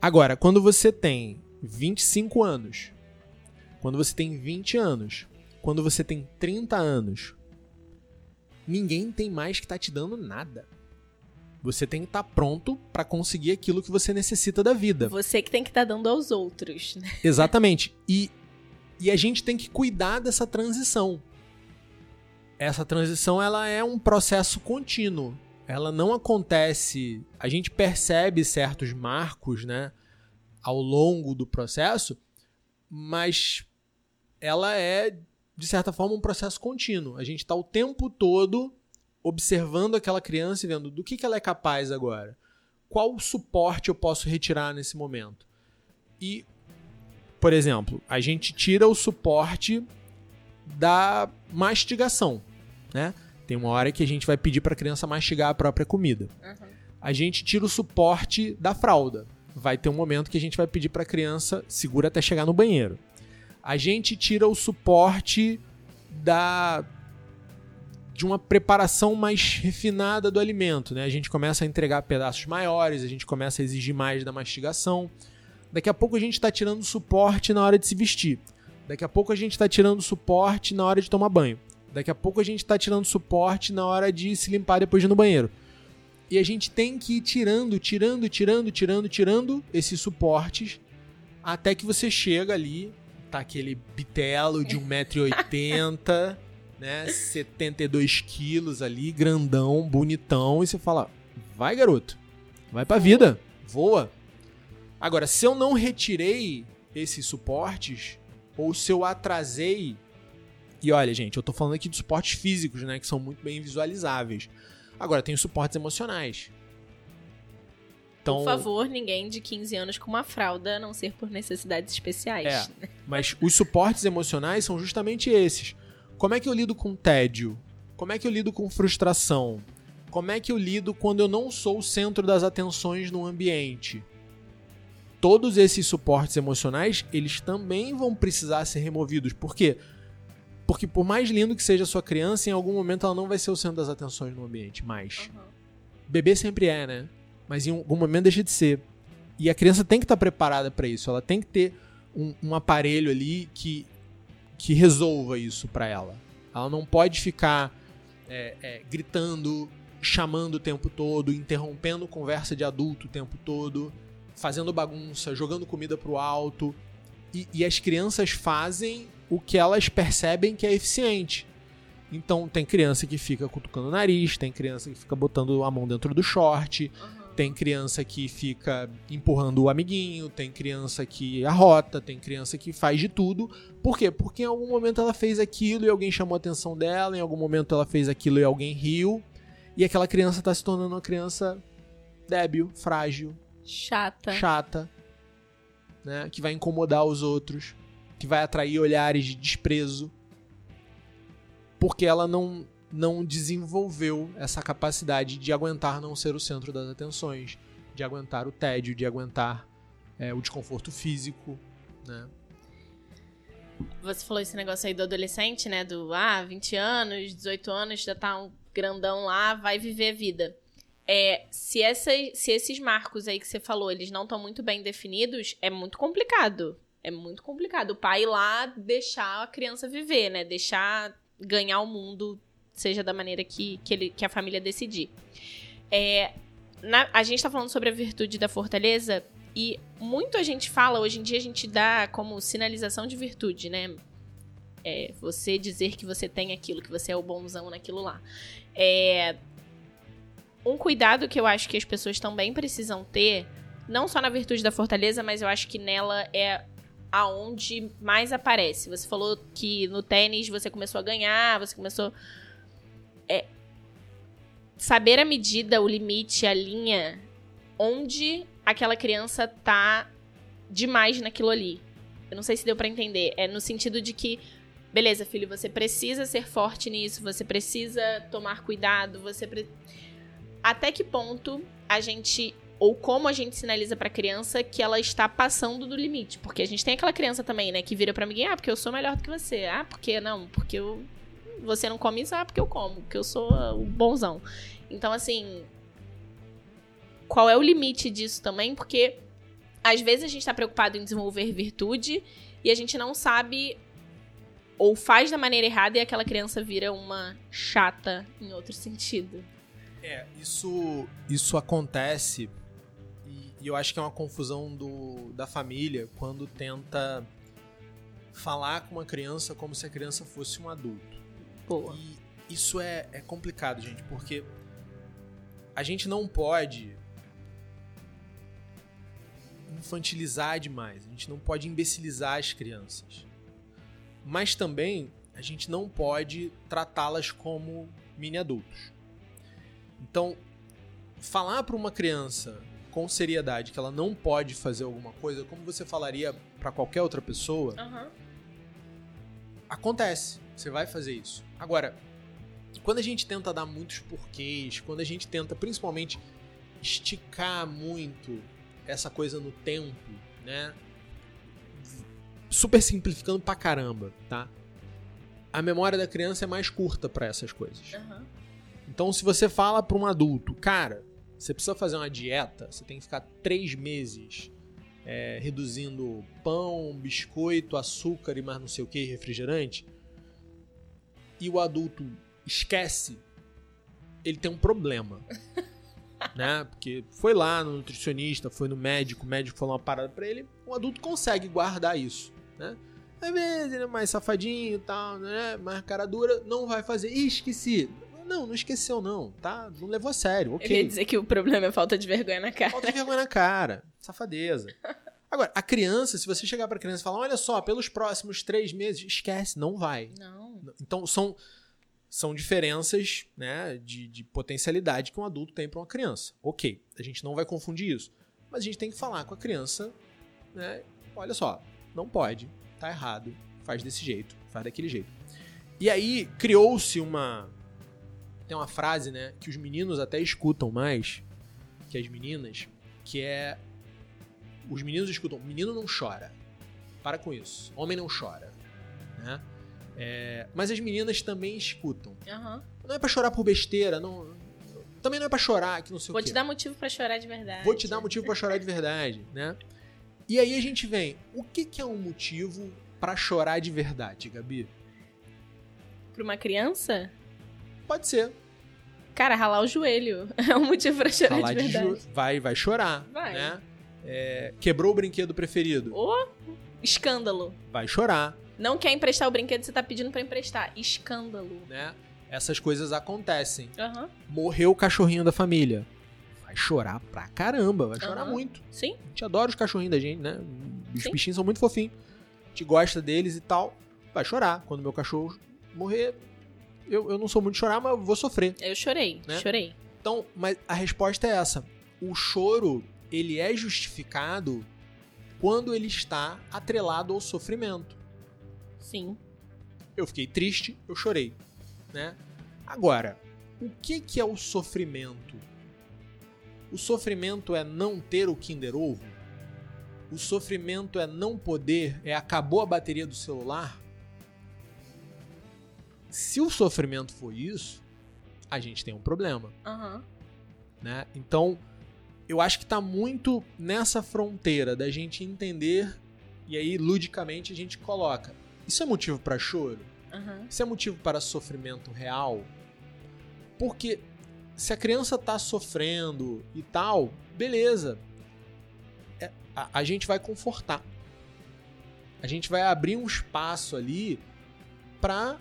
Speaker 1: Agora, quando você tem 25 anos quando você tem 20 anos, quando você tem 30 anos, ninguém tem mais que tá te dando nada. Você tem que estar tá pronto para conseguir aquilo que você necessita da vida.
Speaker 2: Você que tem que estar tá dando aos outros. Né? <laughs>
Speaker 1: Exatamente. E, e a gente tem que cuidar dessa transição. Essa transição ela é um processo contínuo. Ela não acontece. A gente percebe certos marcos, né, ao longo do processo, mas ela é, de certa forma, um processo contínuo. A gente está o tempo todo observando aquela criança e vendo do que, que ela é capaz agora. Qual suporte eu posso retirar nesse momento? E por exemplo, a gente tira o suporte da mastigação, né? Tem uma hora que a gente vai pedir para a criança mastigar a própria comida. Uhum. A gente tira o suporte da fralda. Vai ter um momento que a gente vai pedir para a criança segura até chegar no banheiro. A gente tira o suporte da de uma preparação mais refinada do alimento, né? A gente começa a entregar pedaços maiores, a gente começa a exigir mais da mastigação. Daqui a pouco a gente está tirando suporte na hora de se vestir. Daqui a pouco a gente está tirando suporte na hora de tomar banho. Daqui a pouco a gente está tirando suporte na hora de se limpar depois de ir no banheiro. E a gente tem que ir tirando, tirando, tirando, tirando, tirando esses suportes até que você chega ali, tá aquele bitelo de 1,80m, <laughs> né? 72 quilos ali, grandão, bonitão, e você fala: vai garoto, vai pra vida, voa. Agora, se eu não retirei esses suportes, ou se eu atrasei. E olha, gente, eu tô falando aqui de suportes físicos, né? Que são muito bem visualizáveis. Agora, tem os suportes emocionais.
Speaker 2: Então, por favor, ninguém de 15 anos com uma fralda, a não ser por necessidades especiais.
Speaker 1: É, <laughs> mas os suportes emocionais são justamente esses. Como é que eu lido com tédio? Como é que eu lido com frustração? Como é que eu lido quando eu não sou o centro das atenções no ambiente? Todos esses suportes emocionais, eles também vão precisar ser removidos. Por quê? Porque por mais lindo que seja a sua criança, em algum momento ela não vai ser o centro das atenções no ambiente mais. Uhum. Bebê sempre é, né? Mas em algum momento deixa de ser. E a criança tem que estar preparada para isso. Ela tem que ter um, um aparelho ali que que resolva isso para ela. Ela não pode ficar é, é, gritando, chamando o tempo todo, interrompendo conversa de adulto o tempo todo, fazendo bagunça, jogando comida pro alto. E, e as crianças fazem o que elas percebem que é eficiente. Então tem criança que fica cutucando o nariz, tem criança que fica botando a mão dentro do short. Uhum tem criança que fica empurrando o amiguinho, tem criança que arrota, tem criança que faz de tudo. Por quê? Porque em algum momento ela fez aquilo e alguém chamou a atenção dela, em algum momento ela fez aquilo e alguém riu, e aquela criança está se tornando uma criança débil, frágil,
Speaker 2: chata,
Speaker 1: chata, né, que vai incomodar os outros, que vai atrair olhares de desprezo, porque ela não não desenvolveu essa capacidade de aguentar não ser o centro das atenções, de aguentar o tédio, de aguentar é, o desconforto físico, né?
Speaker 2: Você falou esse negócio aí do adolescente, né? Do, ah, 20 anos, 18 anos, já tá um grandão lá, vai viver a vida. É, se, essa, se esses marcos aí que você falou, eles não estão muito bem definidos, é muito complicado. É muito complicado. O pai lá deixar a criança viver, né? Deixar ganhar o mundo seja da maneira que, que, ele, que a família decidir. É, na, a gente está falando sobre a virtude da fortaleza e muito a gente fala, hoje em dia a gente dá como sinalização de virtude, né? É, você dizer que você tem aquilo, que você é o bonzão naquilo lá. É, um cuidado que eu acho que as pessoas também precisam ter, não só na virtude da fortaleza, mas eu acho que nela é aonde mais aparece. Você falou que no tênis você começou a ganhar, você começou é saber a medida, o limite, a linha onde aquela criança tá demais naquilo ali. Eu não sei se deu para entender. É no sentido de que, beleza, filho, você precisa ser forte nisso, você precisa tomar cuidado, você pre... até que ponto a gente ou como a gente sinaliza para criança que ela está passando do limite, porque a gente tem aquela criança também, né, que vira para mim, ah, porque eu sou melhor do que você. Ah, porque não, porque eu você não come isso, ah, porque eu como, porque eu sou o bonzão. Então, assim, qual é o limite disso também? Porque às vezes a gente está preocupado em desenvolver virtude e a gente não sabe ou faz da maneira errada e aquela criança vira uma chata em outro sentido.
Speaker 1: É, isso, isso acontece e, eu acho que é uma confusão do, da família quando tenta falar com uma criança como se a criança fosse um adulto.
Speaker 2: Boa.
Speaker 1: E isso é, é complicado, gente, porque a gente não pode infantilizar demais, a gente não pode imbecilizar as crianças. Mas também a gente não pode tratá-las como mini adultos. Então, falar para uma criança com seriedade que ela não pode fazer alguma coisa, como você falaria para qualquer outra pessoa,
Speaker 2: Aham.
Speaker 1: acontece. Você vai fazer isso. Agora, quando a gente tenta dar muitos porquês, quando a gente tenta principalmente esticar muito essa coisa no tempo, né? Super simplificando pra caramba, tá? A memória da criança é mais curta pra essas coisas.
Speaker 2: Aham.
Speaker 1: Então, se você fala pra um adulto, cara, você precisa fazer uma dieta, você tem que ficar três meses é, reduzindo pão, biscoito, açúcar e mais não sei o que, refrigerante, e o adulto esquece, ele tem um problema. <laughs> né? Porque foi lá no nutricionista, foi no médico, o médico falou uma parada pra ele, o adulto consegue guardar isso, né? Às vezes ele é mais safadinho e tal, né? Mais cara dura, não vai fazer. Ih, esqueci. Não, não esqueceu não, tá? Não levou a sério,
Speaker 2: Eu ia
Speaker 1: ok.
Speaker 2: dizer que o problema é falta de vergonha na cara.
Speaker 1: Falta de vergonha na cara. Safadeza. <laughs> Agora, a criança, se você chegar pra criança e falar, olha só, pelos próximos três meses, esquece, não vai.
Speaker 2: Não.
Speaker 1: Então, são, são diferenças né, de, de potencialidade que um adulto tem pra uma criança. Ok, a gente não vai confundir isso. Mas a gente tem que falar com a criança, né? Olha só, não pode, tá errado, faz desse jeito, faz daquele jeito. E aí, criou-se uma... Tem uma frase, né, que os meninos até escutam mais que as meninas, que é... Os meninos escutam, menino não chora. Para com isso. Homem não chora. Né? É, mas as meninas também escutam.
Speaker 2: Aham.
Speaker 1: Não é pra chorar por besteira, não. Também não é pra chorar, que não sei
Speaker 2: Vou
Speaker 1: o quê.
Speaker 2: te dar motivo pra chorar de verdade.
Speaker 1: Vou te dar motivo pra chorar de verdade, né? E aí a gente vem, o que, que é um motivo pra chorar de verdade, Gabi?
Speaker 2: Pra uma criança,
Speaker 1: Pode ser.
Speaker 2: cara, ralar o joelho <laughs> é um motivo pra chorar
Speaker 1: Falar
Speaker 2: de
Speaker 1: de
Speaker 2: verdade.
Speaker 1: jo- vai, vai chorar,
Speaker 2: Vai.
Speaker 1: né? É, quebrou o brinquedo preferido,
Speaker 2: Ô, escândalo.
Speaker 1: vai chorar,
Speaker 2: Não quer emprestar o brinquedo, você tá pedindo pra emprestar. Escândalo.
Speaker 1: né? Essas coisas acontecem.
Speaker 2: Aham.
Speaker 1: Morreu o cachorrinho da família. Vai chorar pra caramba, vai chorar
Speaker 2: Aham.
Speaker 1: muito.
Speaker 2: Sim?
Speaker 1: A gente adora os cachorrinhos da gente, né? Os
Speaker 2: Sim.
Speaker 1: bichinhos são muito fofinhos. A gente gosta deles e tal. Vai chorar. Quando meu cachorro morrer, eu, eu não sou muito de chorar, mas eu vou sofrer.
Speaker 2: Eu chorei.
Speaker 1: Né?
Speaker 2: Chorei.
Speaker 1: Então, mas a resposta é essa. O choro, ele é justificado quando ele está atrelado ao sofrimento.
Speaker 2: Sim.
Speaker 1: Eu fiquei triste, eu chorei, né? Agora, o que que é o sofrimento? O sofrimento é não ter o Kinder Ovo? O sofrimento é não poder, é acabou a bateria do celular? Se o sofrimento for isso, a gente tem um problema,
Speaker 2: Aham.
Speaker 1: né? Então, eu acho que tá muito nessa fronteira da gente entender e aí ludicamente a gente coloca. Isso é motivo para choro?
Speaker 2: Aham.
Speaker 1: Isso é motivo para sofrimento real? Porque se a criança tá sofrendo e tal, beleza. É, a, a gente vai confortar. A gente vai abrir um espaço ali pra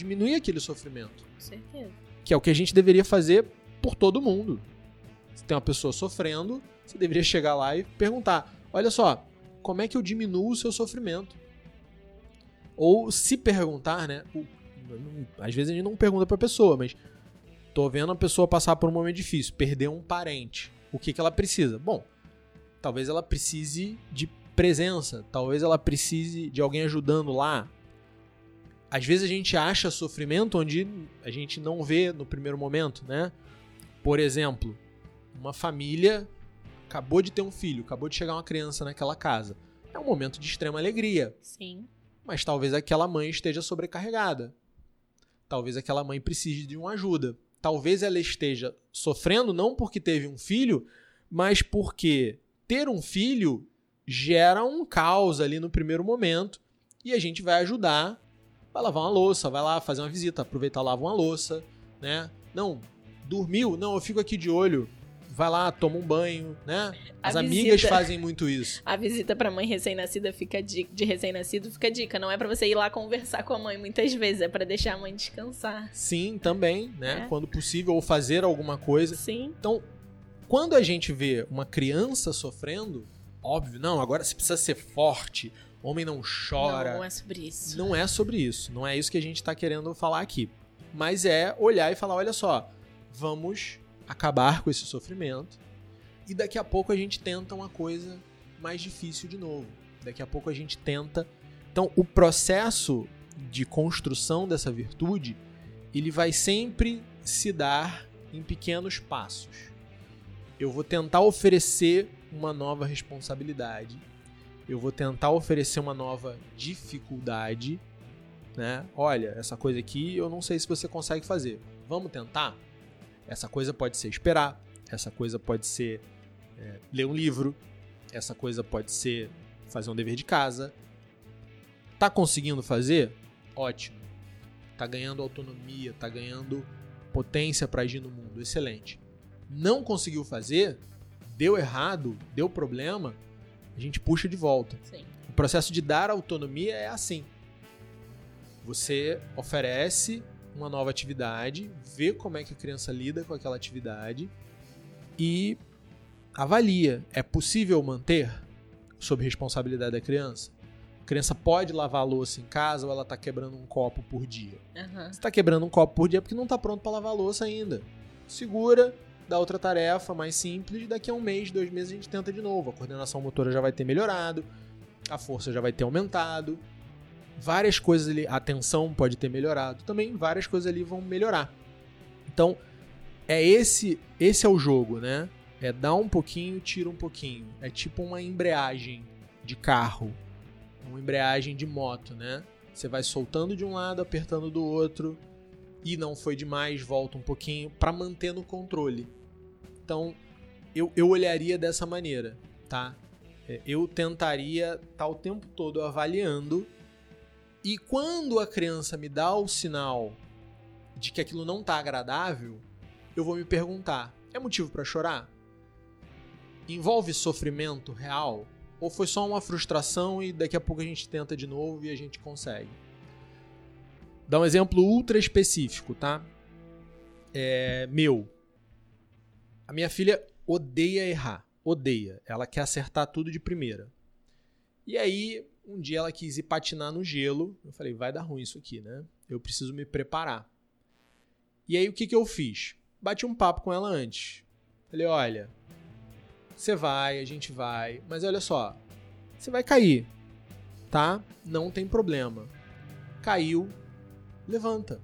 Speaker 1: diminuir aquele sofrimento.
Speaker 2: Com certeza.
Speaker 1: Que é o que a gente deveria fazer por todo mundo. Se tem uma pessoa sofrendo, você deveria chegar lá e perguntar: olha só, como é que eu diminuo o seu sofrimento? Ou se perguntar, né? às vezes a gente não pergunta pra pessoa, mas tô vendo a pessoa passar por um momento difícil, perder um parente. O que, que ela precisa? Bom, talvez ela precise de presença, talvez ela precise de alguém ajudando lá. Às vezes a gente acha sofrimento onde a gente não vê no primeiro momento, né? Por exemplo, uma família acabou de ter um filho, acabou de chegar uma criança naquela casa. É um momento de extrema alegria,
Speaker 2: Sim.
Speaker 1: mas talvez aquela mãe esteja sobrecarregada. Talvez aquela mãe precise de uma ajuda. Talvez ela esteja sofrendo não porque teve um filho, mas porque ter um filho gera um caos ali no primeiro momento e a gente vai ajudar, vai lavar uma louça, vai lá fazer uma visita, aproveitar lava uma louça, né? Não, dormiu? Não, eu fico aqui de olho. Vai lá, toma um banho, né? As
Speaker 2: A
Speaker 1: amigas
Speaker 2: visita-
Speaker 1: fazem muito isso. <laughs>
Speaker 2: A visita pra mãe recém-nascida fica di- de recém-nascido fica dica. Não é pra você ir lá conversar com a mãe muitas vezes, é pra deixar a mãe descansar.
Speaker 1: Sim, também, né?
Speaker 2: É.
Speaker 1: Quando possível, ou fazer alguma coisa.
Speaker 2: Sim.
Speaker 1: Então, quando a gente vê uma criança sofrendo, óbvio, não, agora você precisa ser forte, homem não chora.
Speaker 2: Não, não é sobre isso.
Speaker 1: Não é sobre isso. Não é isso que a gente tá querendo falar aqui. Mas é olhar e falar: olha só, vamos acabar com esse sofrimento. E daqui a pouco a gente tenta uma coisa mais difícil de novo. daqui a pouco a gente tenta. Então, o processo de construção dessa virtude, ele vai sempre se dar em pequenos passos. Eu vou tentar oferecer uma nova responsabilidade. Eu vou tentar oferecer uma nova dificuldade, né? Olha, essa coisa aqui eu não sei se você consegue fazer. Vamos tentar? Essa coisa pode ser esperar, essa coisa pode ser é, ler um livro, essa coisa pode ser fazer um dever de casa. Tá conseguindo fazer? Ótimo. Tá ganhando autonomia, tá ganhando potência para agir no mundo. Excelente. Não conseguiu fazer? Deu errado? Deu problema? A gente puxa de volta.
Speaker 2: Sim.
Speaker 1: O processo de dar autonomia é assim. Você oferece uma nova atividade, vê como é que a criança lida com aquela atividade e avalia. É possível manter sob responsabilidade da criança? A criança pode lavar a louça em casa ou ela está quebrando um copo por dia?
Speaker 2: Uhum.
Speaker 1: Se está quebrando um copo por dia é porque não está pronto para lavar a louça ainda. Segura, dá outra tarefa mais simples, daqui a um mês, dois meses a gente tenta de novo. A coordenação motora já vai ter melhorado, a força já vai ter aumentado, várias coisas ali, a atenção pode ter melhorado, também várias coisas ali vão melhorar. Então, é esse, esse é o jogo, né? É dar um pouquinho, tira um pouquinho. É tipo uma embreagem de carro, uma embreagem de moto, né? Você vai soltando de um lado, apertando do outro, e não foi demais, volta um pouquinho para manter no controle. Então, eu, eu olharia dessa maneira, tá? É, eu tentaria estar tá o tempo todo avaliando e quando a criança me dá o sinal de que aquilo não tá agradável, eu vou me perguntar: é motivo para chorar? Envolve sofrimento real? Ou foi só uma frustração e daqui a pouco a gente tenta de novo e a gente consegue? Dá um exemplo ultra específico, tá? É, meu. A minha filha odeia errar. Odeia. Ela quer acertar tudo de primeira. E aí, um dia ela quis ir patinar no gelo. Eu falei, vai dar ruim isso aqui, né? Eu preciso me preparar. E aí o que, que eu fiz? Bati um papo com ela antes. Falei, olha, você vai, a gente vai, mas olha só, você vai cair, tá? Não tem problema. Caiu, levanta.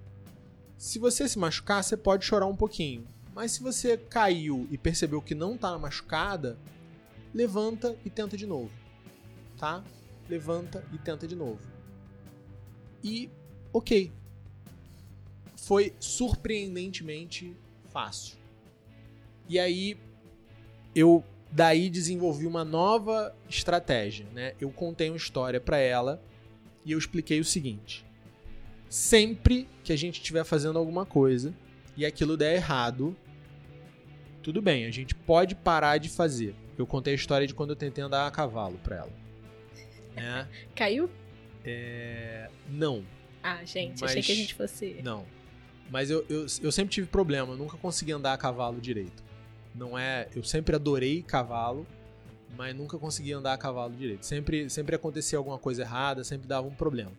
Speaker 1: Se você se machucar, você pode chorar um pouquinho. Mas se você caiu e percebeu que não tá machucada, levanta e tenta de novo. Tá? levanta e tenta de novo. E, ok. Foi surpreendentemente fácil. E aí, eu daí desenvolvi uma nova estratégia, né? Eu contei uma história para ela e eu expliquei o seguinte: sempre que a gente estiver fazendo alguma coisa e aquilo der errado, tudo bem, a gente pode parar de fazer. Eu contei a história de quando eu tentei andar a cavalo para ela. É. <laughs>
Speaker 2: Caiu?
Speaker 1: É... Não.
Speaker 2: Ah, gente, mas... achei que a gente fosse.
Speaker 1: Não. Mas eu, eu, eu sempre tive problema, eu nunca consegui andar a cavalo direito. Não é. Eu sempre adorei cavalo, mas nunca consegui andar a cavalo direito. Sempre, sempre acontecia alguma coisa errada, sempre dava um problema.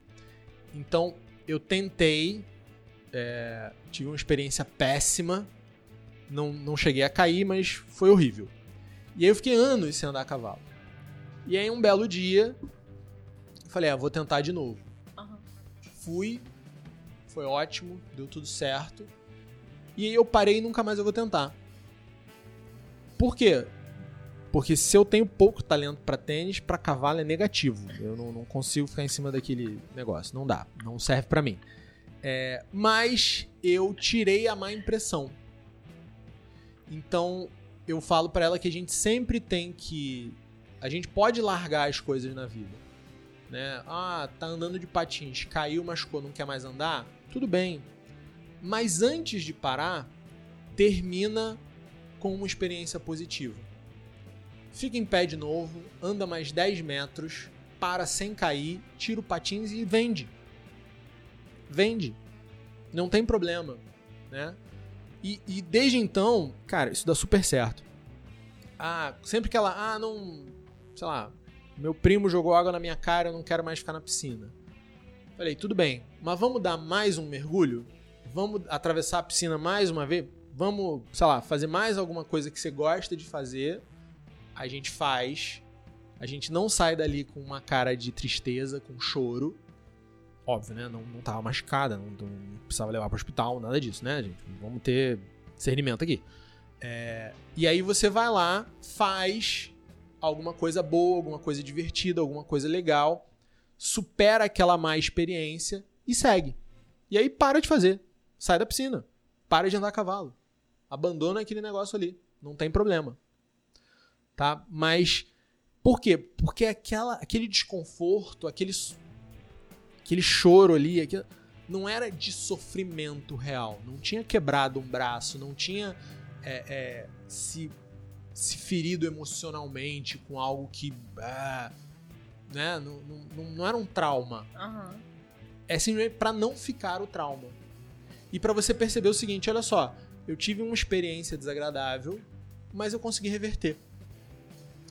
Speaker 1: Então, eu tentei, é, tive uma experiência péssima, não, não cheguei a cair, mas foi horrível. E aí eu fiquei anos sem andar a cavalo. E aí um belo dia, Falei, ah, vou tentar de novo. Uhum. Fui, foi ótimo, deu tudo certo. E aí eu parei e nunca mais eu vou tentar. Por quê? Porque se eu tenho pouco talento para tênis, para cavalo é negativo. Eu não, não, consigo ficar em cima daquele negócio. Não dá. Não serve para mim. É, mas eu tirei a má impressão. Então eu falo para ela que a gente sempre tem que. A gente pode largar as coisas na vida né? Ah, tá andando de patins, caiu, machucou, não quer mais andar? Tudo bem. Mas antes de parar, termina com uma experiência positiva. Fica em pé de novo, anda mais 10 metros, para sem cair, tira o patins e vende. Vende. Não tem problema, né? E, e desde então, cara, isso dá super certo. Ah, sempre que ela, ah, não, sei lá, meu primo jogou água na minha cara, eu não quero mais ficar na piscina. Falei, tudo bem, mas vamos dar mais um mergulho? Vamos atravessar a piscina mais uma vez? Vamos, sei lá, fazer mais alguma coisa que você gosta de fazer? A gente faz. A gente não sai dali com uma cara de tristeza, com choro. Óbvio, né? Não, não tava machucada, não, não precisava levar para o hospital, nada disso, né, gente? Vamos ter discernimento aqui. É, e aí você vai lá, faz alguma coisa boa, alguma coisa divertida, alguma coisa legal, supera aquela má experiência e segue. E aí para de fazer. Sai da piscina. Para de andar a cavalo. Abandona aquele negócio ali. Não tem problema. Tá? Mas por quê? Porque aquela, aquele desconforto, aquele, aquele choro ali, aquilo, não era de sofrimento real. Não tinha quebrado um braço, não tinha é, é, se, se ferido emocionalmente com algo que. Ah, né? não, não, não, era um trauma.
Speaker 2: Uhum.
Speaker 1: É simplesmente para não ficar o trauma. E para você perceber o seguinte: olha só, eu tive uma experiência desagradável, mas eu consegui reverter.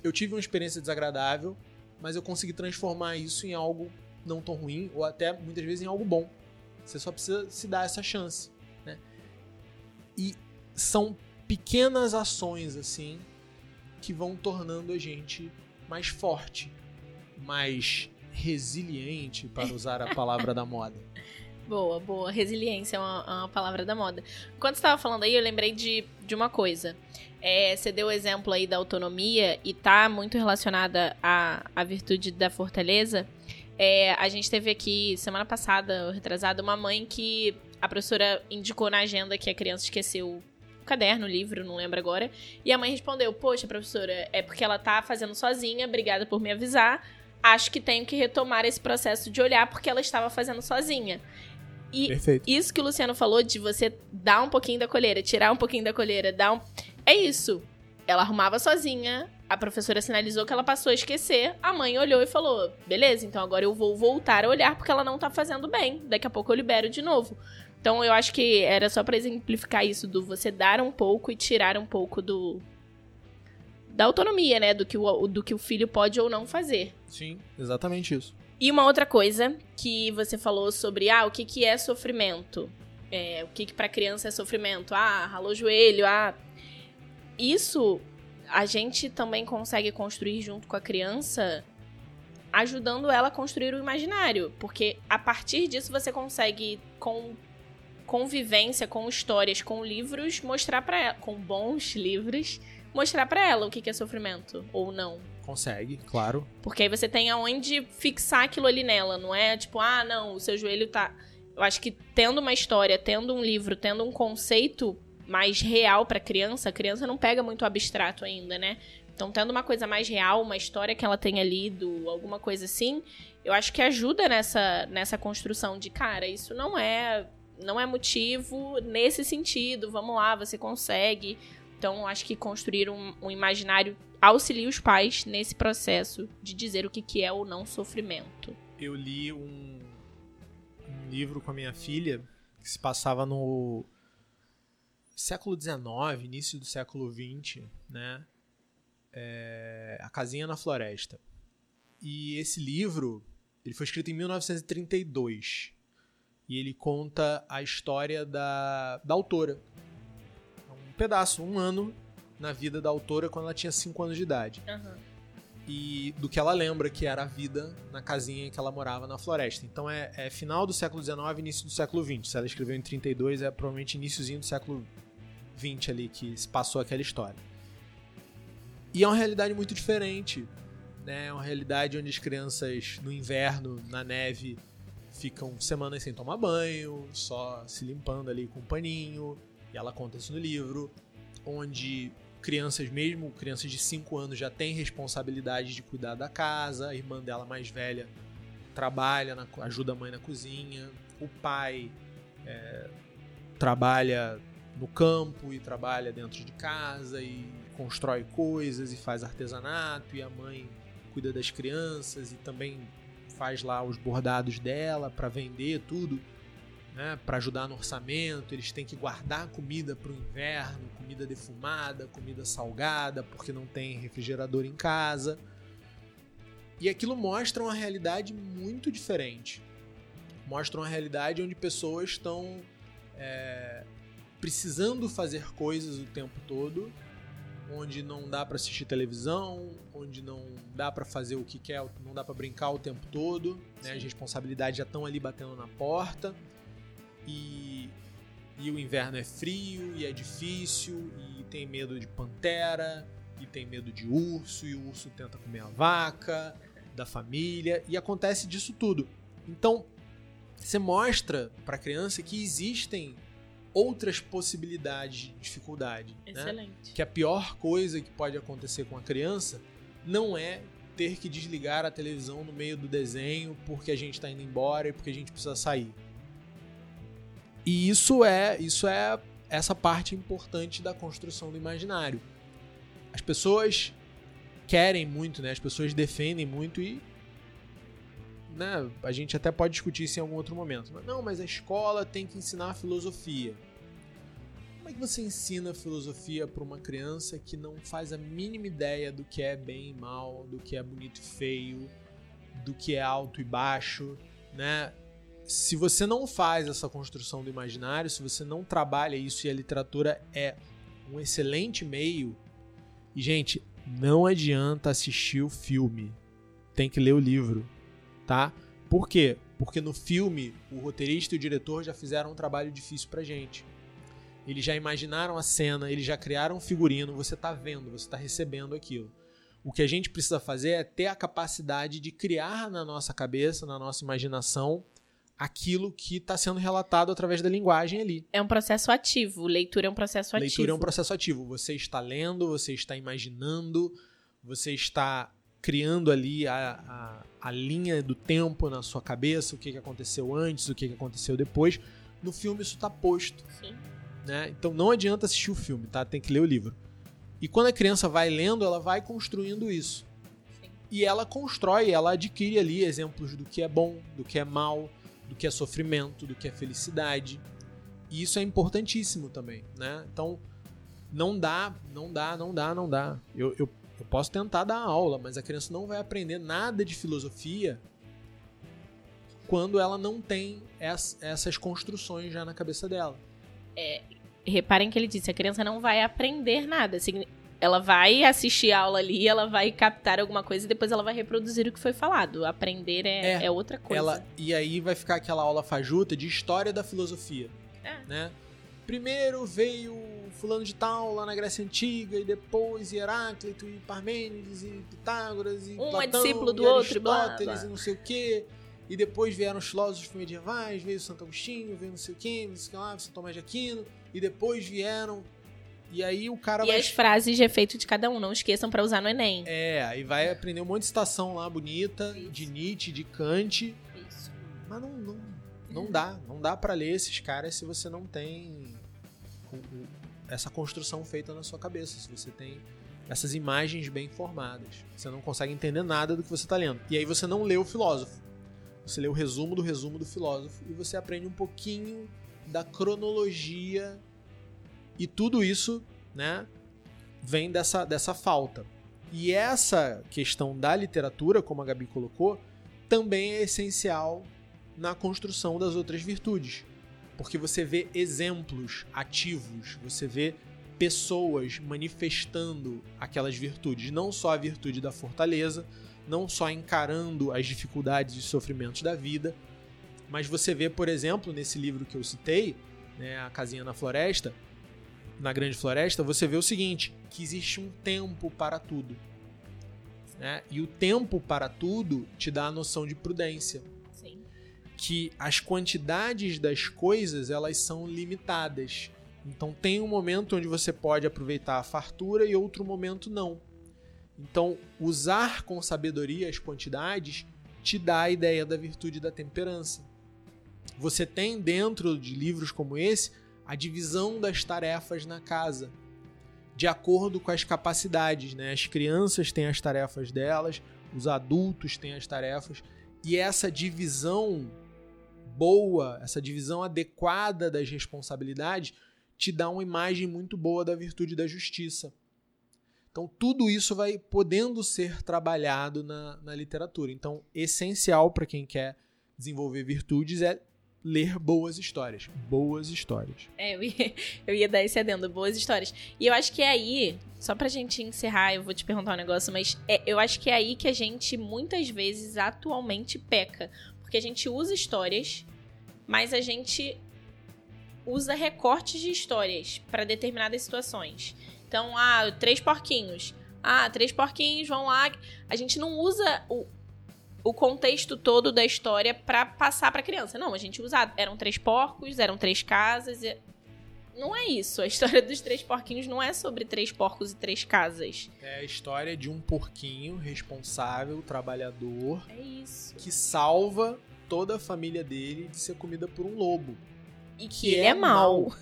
Speaker 1: Eu tive uma experiência desagradável, mas eu consegui transformar isso em algo não tão ruim, ou até muitas vezes em algo bom. Você só precisa se dar essa chance. Né? E são pequenas ações assim que vão tornando a gente mais forte, mais resiliente, para usar a palavra da moda. <laughs>
Speaker 2: Boa, boa. Resiliência é uma, é uma palavra da moda. Enquanto você estava falando aí, eu lembrei de, de uma coisa. É, você deu o exemplo aí da autonomia e tá muito relacionada à, à virtude da fortaleza. É, a gente teve aqui, semana passada, retrasada, uma mãe que a professora indicou na agenda que a criança esqueceu o caderno, o livro, não lembro agora. E a mãe respondeu: Poxa, professora, é porque ela tá fazendo sozinha, obrigada por me avisar. Acho que tenho que retomar esse processo de olhar porque ela estava fazendo sozinha. E
Speaker 1: Perfeito.
Speaker 2: isso que o Luciano falou de você dar um pouquinho da colheira, tirar um pouquinho da colheira, dar um. É isso. Ela arrumava sozinha, a professora sinalizou que ela passou a esquecer, a mãe olhou e falou: beleza, então agora eu vou voltar a olhar porque ela não tá fazendo bem, daqui a pouco eu libero de novo. Então eu acho que era só para exemplificar isso do você dar um pouco e tirar um pouco do da autonomia, né, do que o, do que o filho pode ou não fazer.
Speaker 1: Sim, exatamente isso.
Speaker 2: E uma outra coisa que você falou sobre ah, o que, que é sofrimento. É, o que, que para criança é sofrimento? Ah, ralou o joelho, ah. Isso a gente também consegue construir junto com a criança, ajudando ela a construir o imaginário. Porque a partir disso você consegue, com convivência, com histórias, com livros, mostrar para ela, com bons livros, mostrar para ela o que, que é sofrimento ou não.
Speaker 1: Consegue, claro.
Speaker 2: Porque aí você tem aonde fixar aquilo ali nela, não é tipo, ah, não, o seu joelho tá. Eu acho que tendo uma história, tendo um livro, tendo um conceito mais real para criança, a criança não pega muito abstrato ainda, né? Então, tendo uma coisa mais real, uma história que ela tenha lido, alguma coisa assim, eu acho que ajuda nessa, nessa construção de, cara, isso não é não é motivo nesse sentido, vamos lá, você consegue. Então, acho que construir um, um imaginário auxilia os pais nesse processo de dizer o que, que é ou não sofrimento.
Speaker 1: Eu li um, um livro com a minha filha que se passava no século XIX, início do século XX, né? É, a Casinha na Floresta. E esse livro, ele foi escrito em 1932. E ele conta a história da, da autora, pedaço, um ano na vida da autora quando ela tinha 5 anos de idade.
Speaker 2: Uhum.
Speaker 1: E do que ela lembra que era a vida na casinha que ela morava na floresta. Então é, é final do século XIX, início do século XX. Se ela escreveu em 32, é provavelmente iníciozinho do século XX ali que se passou aquela história. E é uma realidade muito diferente. Né? É uma realidade onde as crianças no inverno, na neve, ficam semanas sem tomar banho, só se limpando ali com um paninho e ela conta isso no livro, onde crianças, mesmo crianças de 5 anos, já têm responsabilidade de cuidar da casa, a irmã dela mais velha trabalha, na, ajuda a mãe na cozinha, o pai é, trabalha no campo e trabalha dentro de casa e constrói coisas e faz artesanato e a mãe cuida das crianças e também faz lá os bordados dela para vender tudo né, para ajudar no orçamento, eles têm que guardar comida para o inverno, comida defumada, comida salgada, porque não tem refrigerador em casa. E aquilo mostra uma realidade muito diferente. Mostra uma realidade onde pessoas estão é, precisando fazer coisas o tempo todo onde não dá para assistir televisão, onde não dá para fazer o que quer, não dá para brincar o tempo todo, né? As responsabilidades já estão ali batendo na porta. E, e o inverno é frio e é difícil e tem medo de pantera e tem medo de urso e o urso tenta comer a vaca da família e acontece disso tudo. Então, você mostra para a criança que existem outras possibilidades de dificuldade.
Speaker 2: Né? Excelente.
Speaker 1: Né? Que a pior coisa que pode acontecer com a criança não é ter que desligar a televisão no meio do desenho porque a gente está indo embora e porque a gente precisa sair. E isso é, isso é essa parte importante da construção do imaginário. As pessoas querem muito, né? As pessoas defendem muito e né, a gente até pode discutir isso em algum outro momento. Mas, não, mas a escola tem que ensinar filosofia. Como é que você ensina filosofia para uma criança que não faz a mínima ideia do que é bem e mal, do que é bonito e feio, do que é alto e baixo, né? Se você não faz essa construção do imaginário, se você não trabalha isso e a literatura é um excelente meio, e gente, não adianta assistir o filme, tem que ler o livro, tá? Por quê? Porque no filme o roteirista e o diretor já fizeram um trabalho difícil pra gente eles já imaginaram a cena, eles já criaram um figurino, você está vendo, você está recebendo aquilo. O que a gente precisa fazer é ter a capacidade de criar na nossa cabeça, na nossa imaginação, aquilo que está sendo relatado através da linguagem ali.
Speaker 2: É um processo ativo. Leitura é um processo ativo.
Speaker 1: Leitura é um processo ativo. Você está lendo, você está imaginando, você está criando ali a, a, a linha do tempo na sua cabeça, o que, que aconteceu antes, o que, que aconteceu depois. No filme isso está posto.
Speaker 2: Sim.
Speaker 1: Né? Então não adianta assistir o filme, tá? Tem que ler o livro. E quando a criança vai lendo, ela vai construindo isso. Sim. E ela constrói, ela adquire ali exemplos do que é bom, do que é mal, do que é sofrimento, do que é felicidade. E isso é importantíssimo também, né? Então não dá, não dá, não dá, não dá. Eu, eu, eu posso tentar dar aula, mas a criança não vai aprender nada de filosofia quando ela não tem essas construções já na cabeça dela.
Speaker 2: É, reparem que ele disse, a criança não vai aprender nada. Ela vai assistir a aula ali, ela vai captar alguma coisa e depois ela vai reproduzir o que foi falado. Aprender é, é, é outra coisa.
Speaker 1: Ela, e aí vai ficar aquela aula fajuta de história da filosofia. É. Né? Primeiro veio fulano de tal lá na Grécia Antiga, e depois Heráclito, e Parmênides, e Pitágoras, e
Speaker 2: um
Speaker 1: Platão,
Speaker 2: é discípulo do
Speaker 1: e
Speaker 2: outro, blá,
Speaker 1: blá. e não sei o quê. E depois vieram os filósofos medievais, veio Santo Agostinho, veio não sei o quê, não sei o que lá, São Tomás de Aquino. E depois vieram. E aí o cara
Speaker 2: e
Speaker 1: vai.
Speaker 2: as frases de efeito de cada um, não esqueçam para usar no Enem.
Speaker 1: É, aí vai aprender um monte de citação lá bonita, Isso. de Nietzsche, de Kant.
Speaker 2: Isso.
Speaker 1: Mas não, não, não dá. Não dá para ler esses caras se você não tem essa construção feita na sua cabeça. Se você tem essas imagens bem formadas. Você não consegue entender nada do que você está lendo. E aí você não lê o filósofo. Você lê o resumo do resumo do filósofo e você aprende um pouquinho da cronologia e tudo isso, né, vem dessa, dessa falta. E essa questão da literatura, como a Gabi colocou, também é essencial na construção das outras virtudes. Porque você vê exemplos ativos, você vê pessoas manifestando aquelas virtudes, não só a virtude da fortaleza, não só encarando as dificuldades e sofrimentos da vida, mas você vê, por exemplo, nesse livro que eu citei, né, A Casinha na Floresta, na Grande Floresta, você vê o seguinte: que existe um tempo para tudo. Né? E o tempo para tudo te dá a noção de prudência.
Speaker 2: Sim.
Speaker 1: Que as quantidades das coisas elas são limitadas. Então tem um momento onde você pode aproveitar a fartura e outro momento não. Então, usar com sabedoria as quantidades te dá a ideia da virtude da temperança. Você tem dentro de livros como esse a divisão das tarefas na casa, de acordo com as capacidades. Né? As crianças têm as tarefas delas, os adultos têm as tarefas, e essa divisão boa, essa divisão adequada das responsabilidades, te dá uma imagem muito boa da virtude da justiça. Então, tudo isso vai podendo ser trabalhado na, na literatura. Então, essencial para quem quer desenvolver virtudes é ler boas histórias. Boas histórias.
Speaker 2: É, eu ia, <laughs> eu ia dar esse adendo, boas histórias. E eu acho que é aí, só pra gente encerrar, eu vou te perguntar um negócio, mas é, eu acho que é aí que a gente muitas vezes atualmente peca. Porque a gente usa histórias, mas a gente usa recortes de histórias para determinadas situações. Então, ah, três porquinhos. Ah, três porquinhos vão lá. A gente não usa o, o contexto todo da história para passar para criança. Não, a gente usa. Eram três porcos, eram três casas. E... Não é isso. A história dos três porquinhos não é sobre três porcos e três casas.
Speaker 1: É a história de um porquinho responsável, trabalhador.
Speaker 2: É isso.
Speaker 1: Que salva toda a família dele de ser comida por um lobo.
Speaker 2: E que, que ele é, é mau.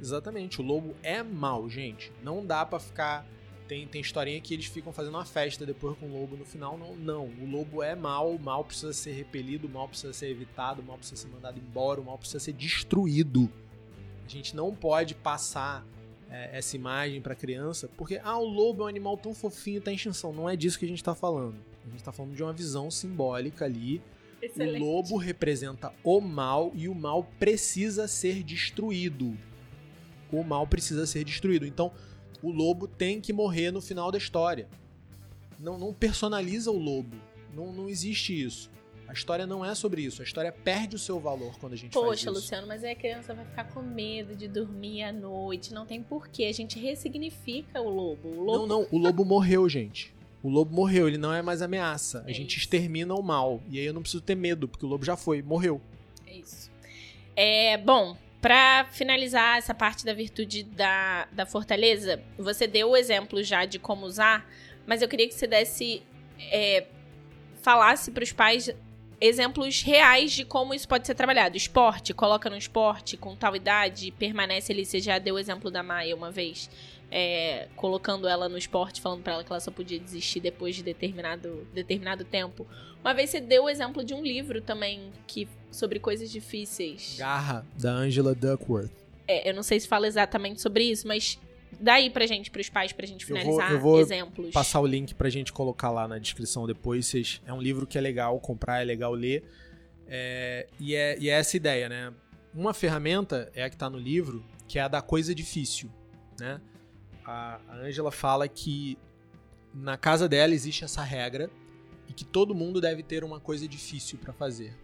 Speaker 1: Exatamente. O lobo é mau, gente. Não dá para ficar tem, tem historinha que eles ficam fazendo uma festa depois com o lobo no final. Não, não. O lobo é mal, o mal precisa ser repelido, o mal precisa ser evitado, o mal precisa ser mandado embora, o mal precisa ser destruído. A gente não pode passar é, essa imagem pra criança, porque, ah, o lobo é um animal tão fofinho, tá em extinção. Não é disso que a gente tá falando. A gente tá falando de uma visão simbólica ali.
Speaker 2: Excelente.
Speaker 1: O lobo representa o mal e o mal precisa ser destruído. O mal precisa ser destruído. Então, o lobo tem que morrer no final da história. Não, não personaliza o lobo. Não, não existe isso. A história não é sobre isso. A história perde o seu valor quando a gente
Speaker 2: Poxa,
Speaker 1: faz isso.
Speaker 2: Poxa, Luciano, mas aí a criança vai ficar com medo de dormir à noite. Não tem porquê. A gente ressignifica o lobo. O lobo...
Speaker 1: Não, não. O lobo morreu, gente. O lobo morreu. Ele não é mais ameaça. A
Speaker 2: É
Speaker 1: gente
Speaker 2: isso.
Speaker 1: extermina o mal. E aí eu não preciso ter medo, porque o lobo já foi. Morreu.
Speaker 2: É isso. É, bom, Pra finalizar essa parte da virtude da, da fortaleza, você deu o exemplo já de como usar, mas eu queria que você desse. É, falasse para os pais exemplos reais de como isso pode ser trabalhado. Esporte, coloca no esporte com tal idade, permanece ali. Você já deu o exemplo da Maia uma vez, é, colocando ela no esporte, falando para ela que ela só podia desistir depois de determinado, determinado tempo. Uma vez você deu o exemplo de um livro também que sobre coisas difíceis.
Speaker 1: Garra, da Angela Duckworth.
Speaker 2: É, eu não sei se fala exatamente sobre isso, mas daí pra gente, pros pais, pra gente
Speaker 1: Eu vou-
Speaker 2: finalizar
Speaker 1: eu vou
Speaker 2: exemplos.
Speaker 1: Passar o link pra gente colocar lá na descrição depois. Vocês, é um livro que é legal comprar, é legal ler. É, e, é, e é essa ideia, né? Uma ferramenta é a que tá no livro, que é a da coisa difícil, né? A, a Angela fala que na casa dela existe essa regra e que todo mundo deve ter uma coisa difícil pra fazer.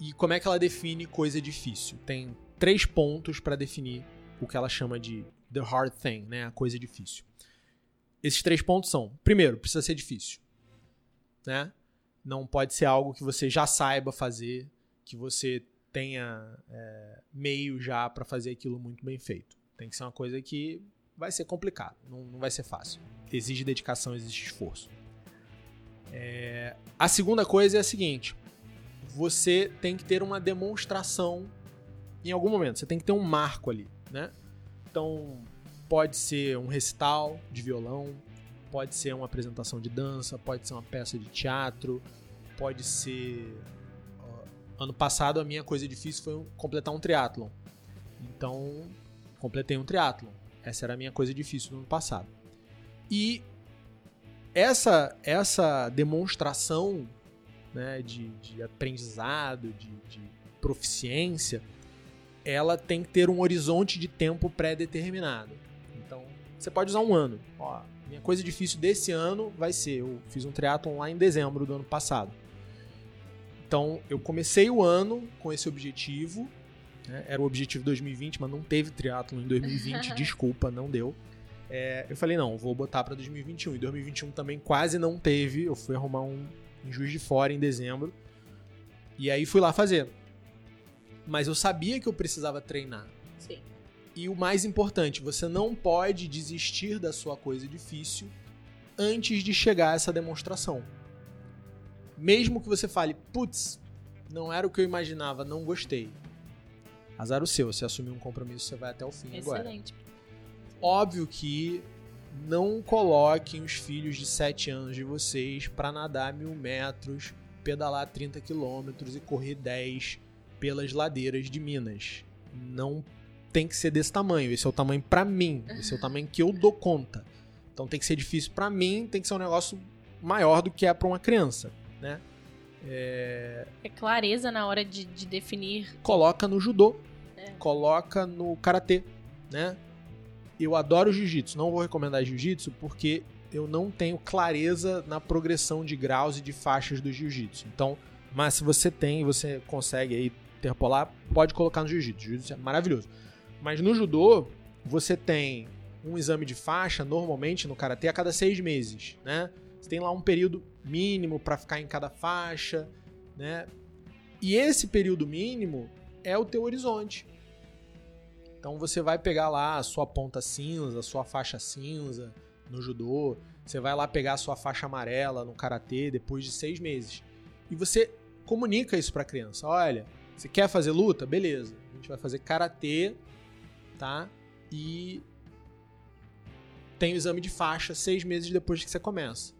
Speaker 1: E como é que ela define coisa difícil? Tem três pontos pra definir o que ela chama de the hard thing, né? A coisa difícil. Esses três pontos são: primeiro, precisa ser difícil, né? Não pode ser algo que você já saiba fazer, que você tenha é, meio já pra fazer aquilo muito bem feito. Tem que ser uma coisa que vai ser complicado, não, não vai ser fácil. Exige dedicação, exige esforço. É, a segunda coisa é a seguinte: você tem que ter uma demonstração em algum momento. Você tem que ter um marco ali, né? Então, pode ser um recital de violão, pode ser uma apresentação de dança, pode ser uma peça de teatro, pode ser. ano passado a minha coisa difícil foi completar um triatlon. Então, completei um triatlon. Essa era a minha coisa difícil no ano passado. E essa essa demonstração né, de, de aprendizado, de, de proficiência, ela tem que ter um horizonte de tempo pré-determinado. Então, você pode usar um ano. Ó, minha coisa difícil desse ano vai ser, eu fiz um triatlon lá em dezembro do ano passado. Então, eu comecei o ano com esse objetivo. né, Era o objetivo 2020, mas não teve triatlon em 2020. <laughs> desculpa, não deu. É, eu falei, não, vou botar pra 2021. E 2021 também quase não teve. Eu fui arrumar um em Juiz de Fora em dezembro. E aí fui lá fazer. Mas eu sabia que eu precisava treinar.
Speaker 2: Sim.
Speaker 1: E o mais importante, você não pode desistir da sua coisa difícil antes de chegar a essa demonstração. Mesmo que você fale, putz, não era o que eu imaginava, não gostei. Azar o seu, você assumiu um compromisso, você vai até o fim agora.
Speaker 2: Excelente.
Speaker 1: Óbvio que não coloquem os filhos de 7 anos de vocês para nadar mil metros, pedalar 30 quilômetros e correr 10 pelas ladeiras de Minas. Não tem que ser desse tamanho. Esse é o tamanho para mim. Esse é o tamanho que eu dou conta. Então tem que ser difícil para mim, tem que ser um negócio maior do que é para uma criança, né?
Speaker 2: É, é clareza na hora de, de definir.
Speaker 1: Coloca no judô, é. coloca no karatê, né? Eu adoro jiu-jitsu, não vou recomendar jiu-jitsu porque eu não tenho clareza na progressão de graus e de faixas do jiu-jitsu. Então, mas se você tem, você consegue aí interpolar, pode colocar no jiu-jitsu. Jiu-jitsu é maravilhoso. Mas no judô, você tem um exame de faixa, normalmente no karatê, a cada seis meses, né? Você tem lá um período mínimo para ficar em cada faixa, né? E esse período mínimo é o teu horizonte. Então você vai pegar lá a sua ponta cinza, a sua faixa cinza no judô, você vai lá pegar a sua faixa amarela no karatê depois de seis meses. E você comunica isso para a criança. Olha, você quer fazer luta? Beleza. A gente vai fazer karatê, tá? E tem o exame de faixa seis meses depois que você começa.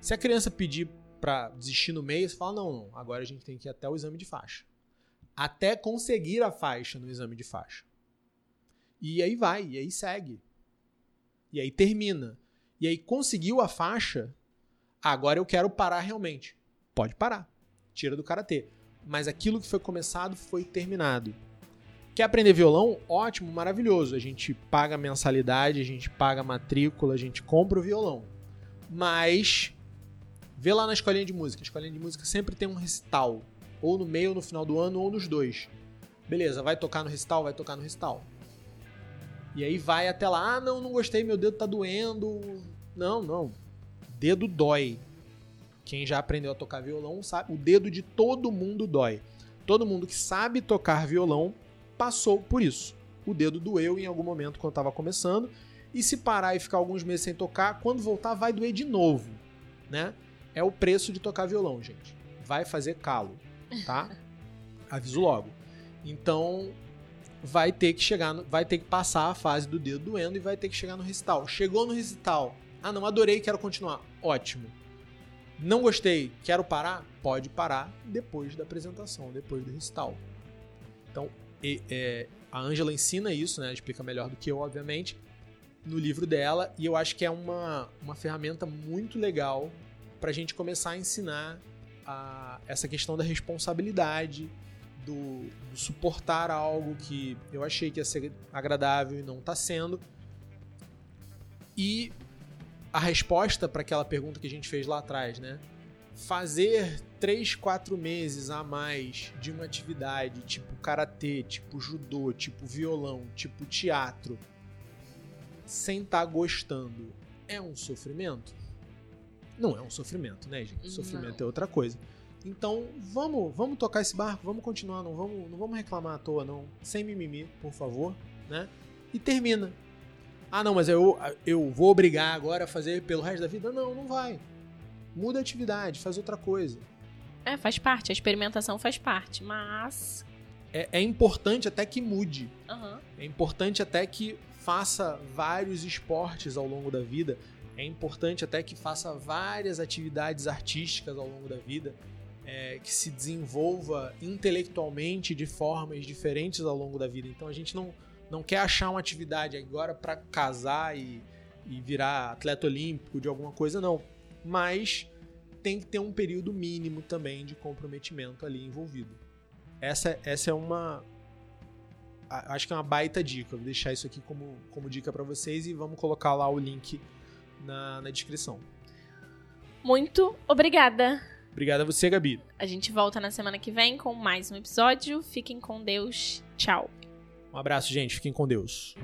Speaker 1: Se a criança pedir para desistir no meio, você fala: não, não, agora a gente tem que ir até o exame de faixa. Até conseguir a faixa no exame de faixa. E aí vai, e aí segue. E aí termina. E aí conseguiu a faixa, agora eu quero parar realmente. Pode parar. Tira do karatê. Mas aquilo que foi começado foi terminado. Quer aprender violão? Ótimo, maravilhoso. A gente paga mensalidade, a gente paga matrícula, a gente compra o violão. Mas vê lá na escolinha de música. A escolinha de música sempre tem um recital. Ou no meio, ou no final do ano, ou nos dois. Beleza, vai tocar no recital? Vai tocar no recital. E aí vai até lá, ah, não, não gostei, meu dedo tá doendo. Não, não. Dedo dói. Quem já aprendeu a tocar violão sabe, o dedo de todo mundo dói. Todo mundo que sabe tocar violão passou por isso. O dedo doeu em algum momento quando estava começando. E se parar e ficar alguns meses sem tocar, quando voltar vai doer de novo, né? É o preço de tocar violão, gente. Vai fazer calo, tá? <laughs> Aviso logo. Então, vai ter que chegar, no, vai ter que passar a fase do dedo doendo e vai ter que chegar no recital. Chegou no recital. Ah, não, adorei, quero continuar. Ótimo. Não gostei, quero parar? Pode parar depois da apresentação, depois do recital. Então, e, é, a Angela ensina isso, né? Explica melhor do que eu, obviamente, no livro dela. E eu acho que é uma, uma ferramenta muito legal para a gente começar a ensinar a, essa questão da responsabilidade, do, do, suportar algo que eu achei que ia ser agradável e não está sendo. E a resposta para aquela pergunta que a gente fez lá atrás, né? fazer três, quatro meses a mais de uma atividade tipo karatê, tipo judô, tipo violão, tipo teatro, sem estar tá gostando, é um sofrimento? Não é um sofrimento, né, gente? Sofrimento não. é outra coisa. Então, vamos, vamos tocar esse barco, vamos continuar, não vamos, não vamos reclamar à toa, não. Sem mimimi, por favor, né? E termina. Ah, não, mas eu, eu vou obrigar agora a fazer pelo resto da vida? Não, não vai muda a atividade, faz outra coisa.
Speaker 2: É, faz parte, a experimentação faz parte, mas.
Speaker 1: É, é importante até que mude. Uhum. É importante até que faça vários esportes ao longo da vida. É importante até que faça várias atividades artísticas ao longo da vida. É, que se desenvolva intelectualmente de formas diferentes ao longo da vida. Então a gente não, não quer achar uma atividade agora para casar e, e virar atleta olímpico de alguma coisa, não mas tem que ter um período mínimo também de comprometimento ali envolvido. Essa, essa é uma. Acho que é uma baita dica. Vou deixar isso aqui como, como dica para vocês e vamos colocar lá o link na, na descrição.
Speaker 2: Muito obrigada.
Speaker 1: Obrigada a você, Gabi.
Speaker 2: A gente volta na semana que vem com mais um episódio. Fiquem com Deus. Tchau.
Speaker 1: Um abraço, gente. Fiquem com Deus.